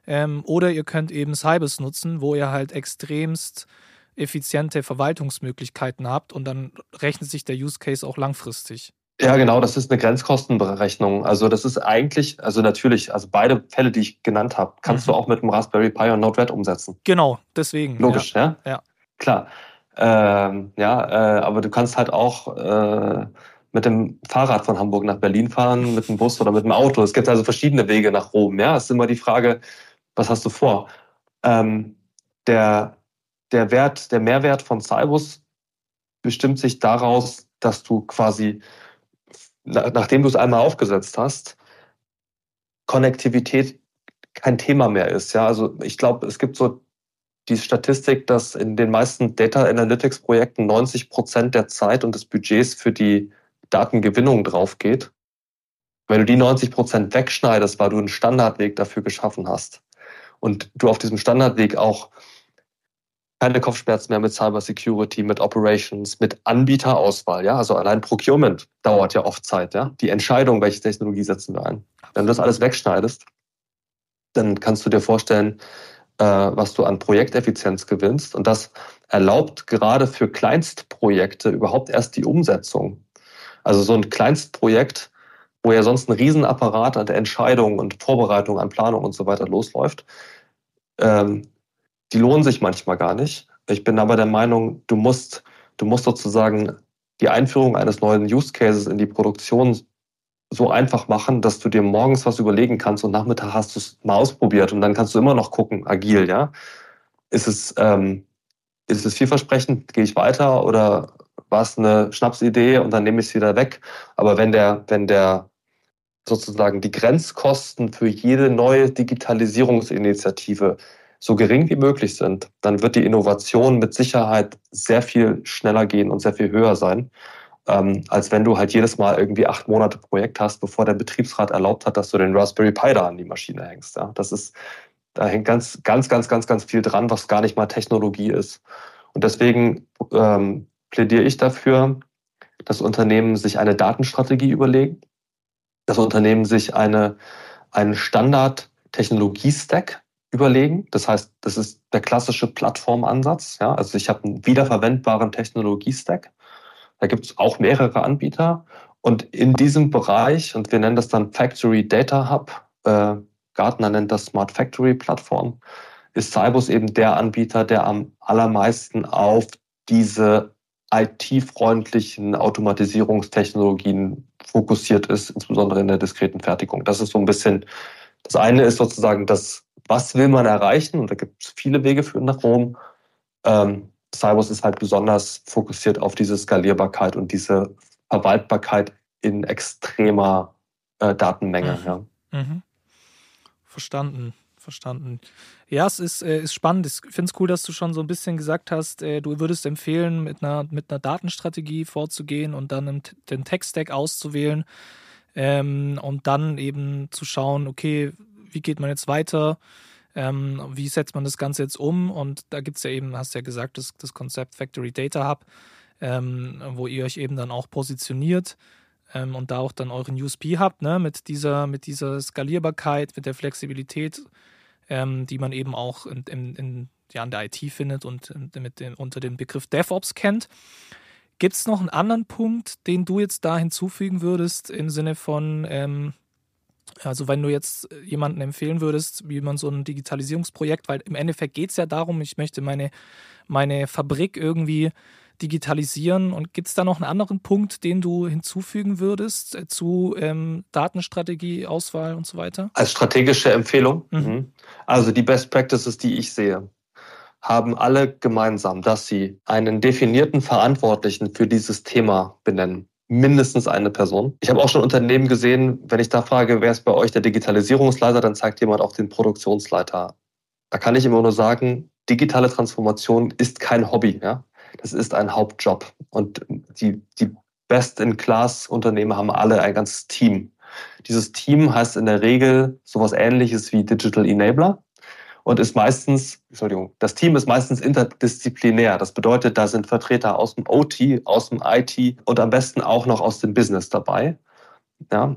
Ähm, oder ihr könnt eben Cybers nutzen, wo ihr halt extremst effiziente Verwaltungsmöglichkeiten habt und dann rechnet sich der Use Case auch langfristig. Ja, genau, das ist eine Grenzkostenberechnung. Also das ist eigentlich, also natürlich, also beide Fälle, die ich genannt habe, kannst mhm. du auch mit dem Raspberry Pi und Node-RED umsetzen. Genau, deswegen. Logisch, ja? Ja. ja. Klar. Ähm, ja, äh, aber du kannst halt auch äh, mit dem Fahrrad von Hamburg nach Berlin fahren, mit dem Bus oder mit dem Auto. Es gibt also verschiedene Wege nach Rom. Ja, es ist immer die Frage, was hast du vor? Ähm, der der Wert, der Mehrwert von Cybus bestimmt sich daraus, dass du quasi, nachdem du es einmal aufgesetzt hast, Konnektivität kein Thema mehr ist. Ja, also ich glaube, es gibt so die Statistik, dass in den meisten Data Analytics Projekten 90 Prozent der Zeit und des Budgets für die Datengewinnung drauf geht. Wenn du die 90 Prozent wegschneidest, weil du einen Standardweg dafür geschaffen hast und du auf diesem Standardweg auch keine Kopfschmerzen mehr mit Cybersecurity, mit Operations, mit Anbieterauswahl. Ja, also allein Procurement dauert ja oft Zeit. Ja, die Entscheidung, welche Technologie setzen wir ein. Wenn du das alles wegschneidest, dann kannst du dir vorstellen, was du an Projekteffizienz gewinnst. Und das erlaubt gerade für Kleinstprojekte überhaupt erst die Umsetzung. Also so ein Kleinstprojekt, wo ja sonst ein Riesenapparat an der Entscheidung und Vorbereitung, an Planung und so weiter losläuft, ähm, die lohnen sich manchmal gar nicht. Ich bin aber der Meinung, du musst, du musst sozusagen die Einführung eines neuen Use Cases in die Produktion so einfach machen, dass du dir morgens was überlegen kannst und Nachmittag hast du es mal ausprobiert und dann kannst du immer noch gucken, agil, ja. Ist es, ähm, ist es vielversprechend, gehe ich weiter oder war es eine Schnapsidee und dann nehme ich es wieder weg. Aber wenn der, wenn der sozusagen die Grenzkosten für jede neue Digitalisierungsinitiative so gering wie möglich sind, dann wird die Innovation mit Sicherheit sehr viel schneller gehen und sehr viel höher sein, ähm, als wenn du halt jedes Mal irgendwie acht Monate Projekt hast, bevor der Betriebsrat erlaubt hat, dass du den Raspberry Pi da an die Maschine hängst. Ja? Das ist, da hängt ganz, ganz, ganz, ganz, ganz viel dran, was gar nicht mal Technologie ist. Und deswegen ähm, plädiere ich dafür, dass Unternehmen sich eine Datenstrategie überlegen, dass Unternehmen sich eine, einen Standard-Technologie-Stack überlegen. Das heißt, das ist der klassische Plattformansatz. Ja? Also ich habe einen wiederverwendbaren Technologie-Stack. Da gibt es auch mehrere Anbieter. Und in diesem Bereich, und wir nennen das dann Factory Data Hub, äh, Gartner nennt das Smart Factory Plattform, ist Cybus eben der Anbieter, der am allermeisten auf diese IT-freundlichen Automatisierungstechnologien fokussiert ist, insbesondere in der diskreten Fertigung. Das ist so ein bisschen, das eine ist sozusagen das, was will man erreichen? Und da gibt es viele Wege für nach Rom. Ähm, Cybus ist halt besonders fokussiert auf diese Skalierbarkeit und diese Verwaltbarkeit in extremer äh, Datenmenge. Mhm. Ja. Mhm. Verstanden, verstanden. Ja, es ist, äh, ist spannend. Ich finde es cool, dass du schon so ein bisschen gesagt hast, äh, du würdest empfehlen, mit einer, mit einer Datenstrategie vorzugehen und dann den Tech-Stack auszuwählen ähm, und dann eben zu schauen, okay, wie geht man jetzt weiter? Ähm, wie setzt man das Ganze jetzt um? Und da gibt es ja eben, hast ja gesagt, das, das Konzept Factory Data Hub, ähm, wo ihr euch eben dann auch positioniert ähm, und da auch dann euren USP habt, ne? mit, dieser, mit dieser Skalierbarkeit, mit der Flexibilität ähm, die man eben auch in, in, in, ja, in der IT findet und mit den, unter dem Begriff DevOps kennt. Gibt es noch einen anderen Punkt, den du jetzt da hinzufügen würdest im Sinne von, ähm, also wenn du jetzt jemanden empfehlen würdest, wie man so ein Digitalisierungsprojekt, weil im Endeffekt geht es ja darum, ich möchte meine, meine Fabrik irgendwie digitalisieren. Und gibt es da noch einen anderen Punkt, den du hinzufügen würdest äh, zu ähm, Datenstrategie, Auswahl und so weiter? Als strategische Empfehlung? Mhm. mhm. Also die Best Practices, die ich sehe, haben alle gemeinsam, dass sie einen definierten Verantwortlichen für dieses Thema benennen mindestens eine Person. Ich habe auch schon Unternehmen gesehen, wenn ich da frage, wer ist bei euch der Digitalisierungsleiter, dann zeigt jemand auch den Produktionsleiter. Da kann ich immer nur sagen, digitale Transformation ist kein Hobby. Ja? das ist ein Hauptjob. Und die, die Best-in-Class-Unternehmen haben alle ein ganzes Team. Dieses Team heißt in der Regel sowas ähnliches wie Digital Enabler und ist meistens, Entschuldigung, das Team ist meistens interdisziplinär. Das bedeutet, da sind Vertreter aus dem OT, aus dem IT und am besten auch noch aus dem Business dabei. Ja.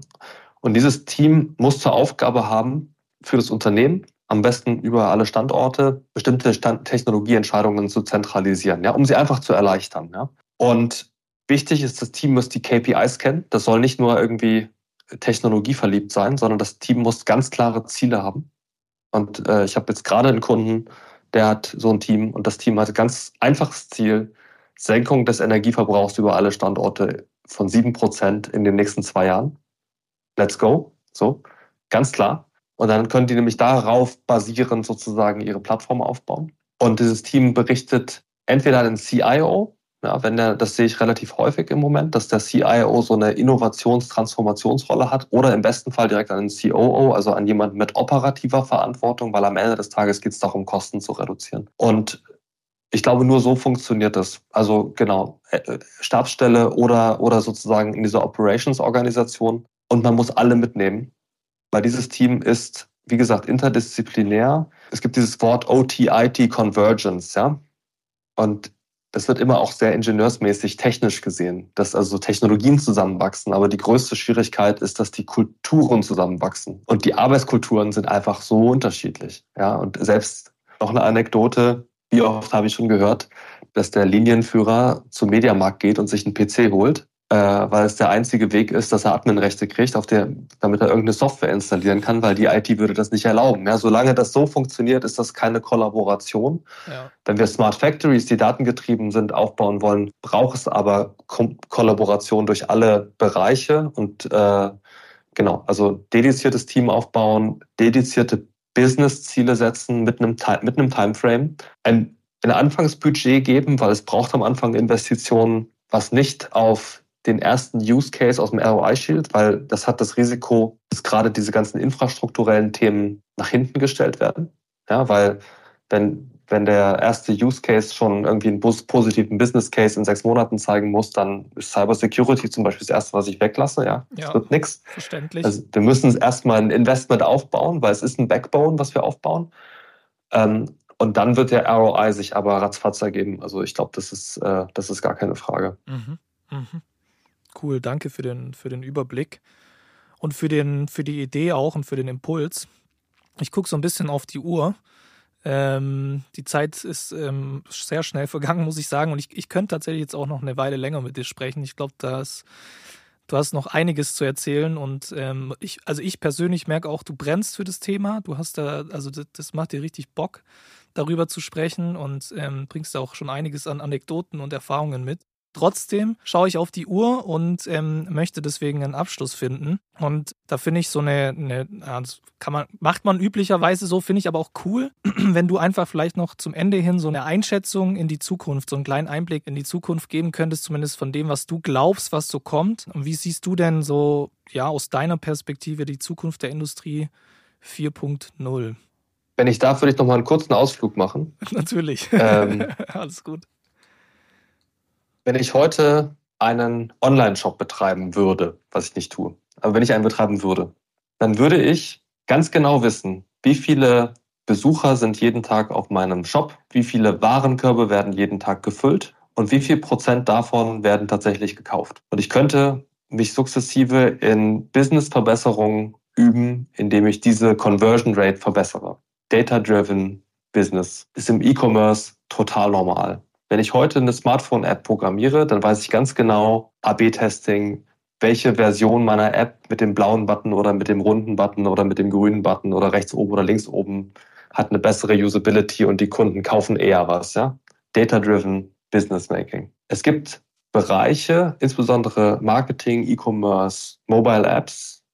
Und dieses Team muss zur Aufgabe haben, für das Unternehmen am besten über alle Standorte bestimmte Stand Technologieentscheidungen zu zentralisieren, ja, um sie einfach zu erleichtern. Ja. Und wichtig ist, das Team muss die KPIs kennen. Das soll nicht nur irgendwie technologieverliebt sein, sondern das Team muss ganz klare Ziele haben. Und äh, ich habe jetzt gerade einen Kunden, der hat so ein Team und das Team hat ein ganz einfaches Ziel, Senkung des Energieverbrauchs über alle Standorte von sieben Prozent in den nächsten zwei Jahren. Let's go. So, ganz klar. Und dann können die nämlich darauf basierend sozusagen ihre Plattform aufbauen. Und dieses Team berichtet entweder an den CIO, ja, wenn der, das sehe ich relativ häufig im Moment, dass der CIO so eine Innovations-Transformationsrolle hat oder im besten Fall direkt an den COO, also an jemanden mit operativer Verantwortung, weil am Ende des Tages geht es darum, Kosten zu reduzieren. Und ich glaube, nur so funktioniert das. Also genau, äh, Stabsstelle oder, oder sozusagen in dieser Operations-Organisation. Und man muss alle mitnehmen weil dieses Team ist, wie gesagt, interdisziplinär. Es gibt dieses Wort OT-IT Convergence, ja. Und das wird immer auch sehr ingenieursmäßig technisch gesehen, dass also Technologien zusammenwachsen. Aber die größte Schwierigkeit ist, dass die Kulturen zusammenwachsen. Und die Arbeitskulturen sind einfach so unterschiedlich. Ja, und selbst noch eine Anekdote. Wie oft habe ich schon gehört, dass der Linienführer zum Mediamarkt geht und sich einen PC holt äh, weil es der einzige Weg ist, dass er Adminrechte kriegt, auf der, damit er irgendeine Software installieren kann, weil die IT würde das nicht erlauben. Ja, solange das so funktioniert, ist das keine Kollaboration. Ja. Wenn wir Smart Factories, die datengetrieben sind, aufbauen wollen, braucht es aber Ko Kollaboration durch alle Bereiche und äh, genau, also dediziertes Team aufbauen, dedizierte Business-Ziele setzen mit einem, mit einem Timeframe, ein, ein Anfangsbudget geben, weil es braucht am Anfang Investitionen, was nicht auf den ersten Use Case aus dem ROI Shield, weil das hat das Risiko, dass gerade diese ganzen infrastrukturellen Themen nach hinten gestellt werden. Ja, weil wenn, wenn der erste Use Case schon irgendwie einen positiven Business Case in sechs Monaten zeigen muss, dann ist Cyber Security zum Beispiel das erste, was ich weglasse. Ja, das ja, wird nichts. Verständlich. Also wir müssen erstmal ein Investment aufbauen, weil es ist ein Backbone, was wir aufbauen. Ähm, und dann wird der ROI sich aber ratzfatz ergeben. Also ich glaube, das ist, äh, das ist gar keine Frage. Mhm. Mhm. Cool, danke für den, für den Überblick und für, den, für die Idee auch und für den Impuls. Ich gucke so ein bisschen auf die Uhr. Ähm, die Zeit ist ähm, sehr schnell vergangen, muss ich sagen. Und ich, ich könnte tatsächlich jetzt auch noch eine Weile länger mit dir sprechen. Ich glaube, Du hast noch einiges zu erzählen und ähm, ich, also ich persönlich merke auch, du brennst für das Thema. Du hast da, also das, das macht dir richtig Bock, darüber zu sprechen und ähm, bringst da auch schon einiges an Anekdoten und Erfahrungen mit. Trotzdem schaue ich auf die Uhr und ähm, möchte deswegen einen Abschluss finden. Und da finde ich so eine, eine das kann man, macht man üblicherweise so, finde ich aber auch cool, wenn du einfach vielleicht noch zum Ende hin so eine Einschätzung in die Zukunft, so einen kleinen Einblick in die Zukunft geben könntest, zumindest von dem, was du glaubst, was so kommt. Und wie siehst du denn so, ja, aus deiner Perspektive die Zukunft der Industrie 4.0? Wenn ich darf, würde ich noch mal einen kurzen Ausflug machen. Natürlich. Ähm, Alles gut. Wenn ich heute einen Online-Shop betreiben würde, was ich nicht tue, aber wenn ich einen betreiben würde, dann würde ich ganz genau wissen, wie viele Besucher sind jeden Tag auf meinem Shop, wie viele Warenkörbe werden jeden Tag gefüllt und wie viel Prozent davon werden tatsächlich gekauft. Und ich könnte mich sukzessive in Business-Verbesserungen üben, indem ich diese Conversion Rate verbessere. Data-driven Business ist im E-Commerce total normal. Wenn ich heute eine Smartphone-App programmiere, dann weiß ich ganz genau, AB-Testing, welche Version meiner App mit dem blauen Button oder mit dem runden Button oder mit dem grünen Button oder rechts oben oder links oben hat eine bessere Usability und die Kunden kaufen eher was. Ja? Data-driven Business Making. Es gibt Bereiche, insbesondere Marketing, E-Commerce, Mobile Apps,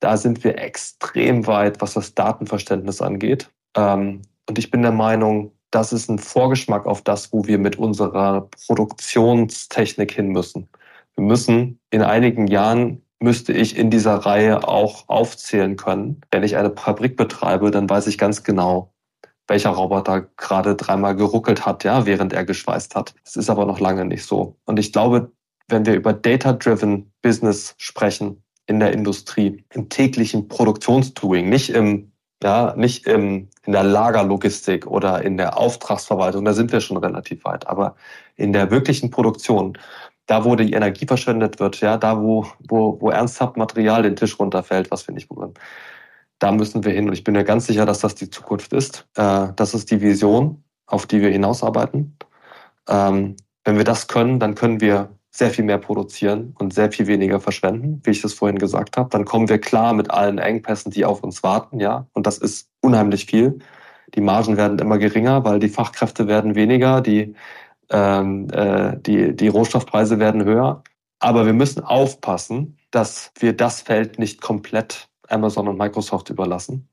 da sind wir extrem weit, was das Datenverständnis angeht. Ähm, und ich bin der Meinung, das ist ein Vorgeschmack auf das, wo wir mit unserer Produktionstechnik hin müssen. Wir müssen in einigen Jahren müsste ich in dieser Reihe auch aufzählen können. Wenn ich eine Fabrik betreibe, dann weiß ich ganz genau, welcher Roboter gerade dreimal geruckelt hat, ja, während er geschweißt hat. Das ist aber noch lange nicht so. Und ich glaube, wenn wir über Data-Driven Business sprechen in der Industrie, im täglichen Produktionsdoing, nicht im ja, nicht im, in der Lagerlogistik oder in der Auftragsverwaltung, da sind wir schon relativ weit, aber in der wirklichen Produktion, da wo die Energie verschwendet wird, ja, da wo, wo, wo ernsthaft Material den Tisch runterfällt, was wir nicht wollen, da müssen wir hin. Und ich bin mir ganz sicher, dass das die Zukunft ist. Äh, das ist die Vision, auf die wir hinausarbeiten. Ähm, wenn wir das können, dann können wir sehr viel mehr produzieren und sehr viel weniger verschwenden, wie ich das vorhin gesagt habe. Dann kommen wir klar mit allen Engpässen, die auf uns warten, ja. Und das ist unheimlich viel. Die Margen werden immer geringer, weil die Fachkräfte werden weniger, die, ähm, äh, die, die Rohstoffpreise werden höher. Aber wir müssen aufpassen, dass wir das Feld nicht komplett Amazon und Microsoft überlassen.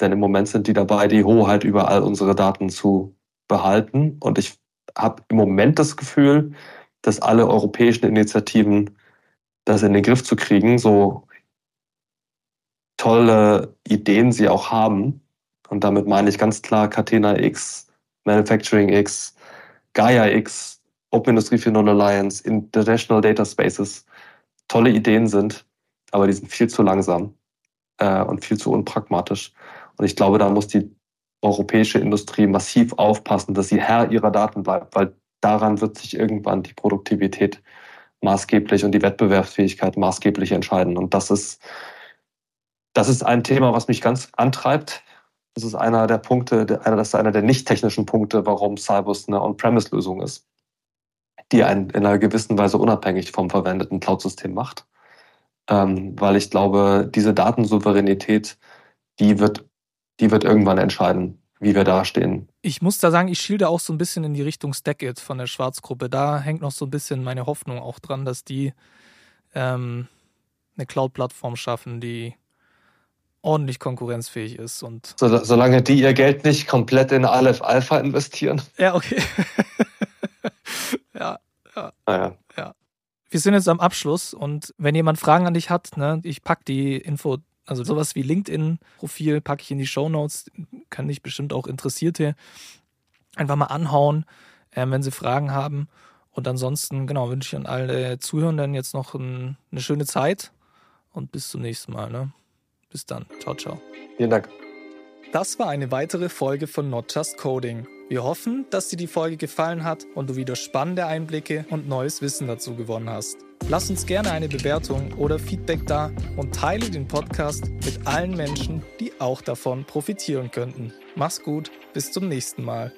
Denn im Moment sind die dabei, die Hoheit über all unsere Daten zu behalten. Und ich habe im Moment das Gefühl, dass alle europäischen Initiativen das in den Griff zu kriegen, so tolle Ideen sie auch haben. Und damit meine ich ganz klar Catena X, Manufacturing X, Gaia X, Open Industry 4.0 Alliance, International Data Spaces, tolle Ideen sind, aber die sind viel zu langsam äh, und viel zu unpragmatisch. Und ich glaube, da muss die europäische Industrie massiv aufpassen, dass sie Herr ihrer Daten bleibt, weil daran wird sich irgendwann die Produktivität maßgeblich und die Wettbewerbsfähigkeit maßgeblich entscheiden. Und das ist, das ist ein Thema, was mich ganz antreibt. Das ist einer der Punkte, das ist einer der nicht technischen Punkte, warum Cybus eine On-Premise-Lösung ist, die einen in einer gewissen Weise unabhängig vom verwendeten Cloud-System macht. Ähm, weil ich glaube, diese Datensouveränität, die wird, die wird irgendwann entscheiden, wie wir dastehen. Ich muss da sagen, ich schilde auch so ein bisschen in die Richtung Stackit von der Schwarzgruppe. Da hängt noch so ein bisschen meine Hoffnung auch dran, dass die ähm, eine Cloud-Plattform schaffen, die ordentlich konkurrenzfähig ist. Und so, solange die ihr Geld nicht komplett in Aleph Alpha investieren. Ja, okay. ja, ja, ah, ja. ja. Wir sind jetzt am Abschluss und wenn jemand Fragen an dich hat, ne, ich packe die Info also sowas wie LinkedIn-Profil packe ich in die Show Notes, kann dich bestimmt auch Interessierte einfach mal anhauen, äh, wenn sie Fragen haben. Und ansonsten, genau, wünsche ich an alle Zuhörenden jetzt noch ein, eine schöne Zeit und bis zum nächsten Mal. Ne? Bis dann. Ciao, ciao. Vielen Dank. Das war eine weitere Folge von Not Just Coding. Wir hoffen, dass dir die Folge gefallen hat und du wieder spannende Einblicke und neues Wissen dazu gewonnen hast. Lass uns gerne eine Bewertung oder Feedback da und teile den Podcast mit allen Menschen, die auch davon profitieren könnten. Mach's gut, bis zum nächsten Mal.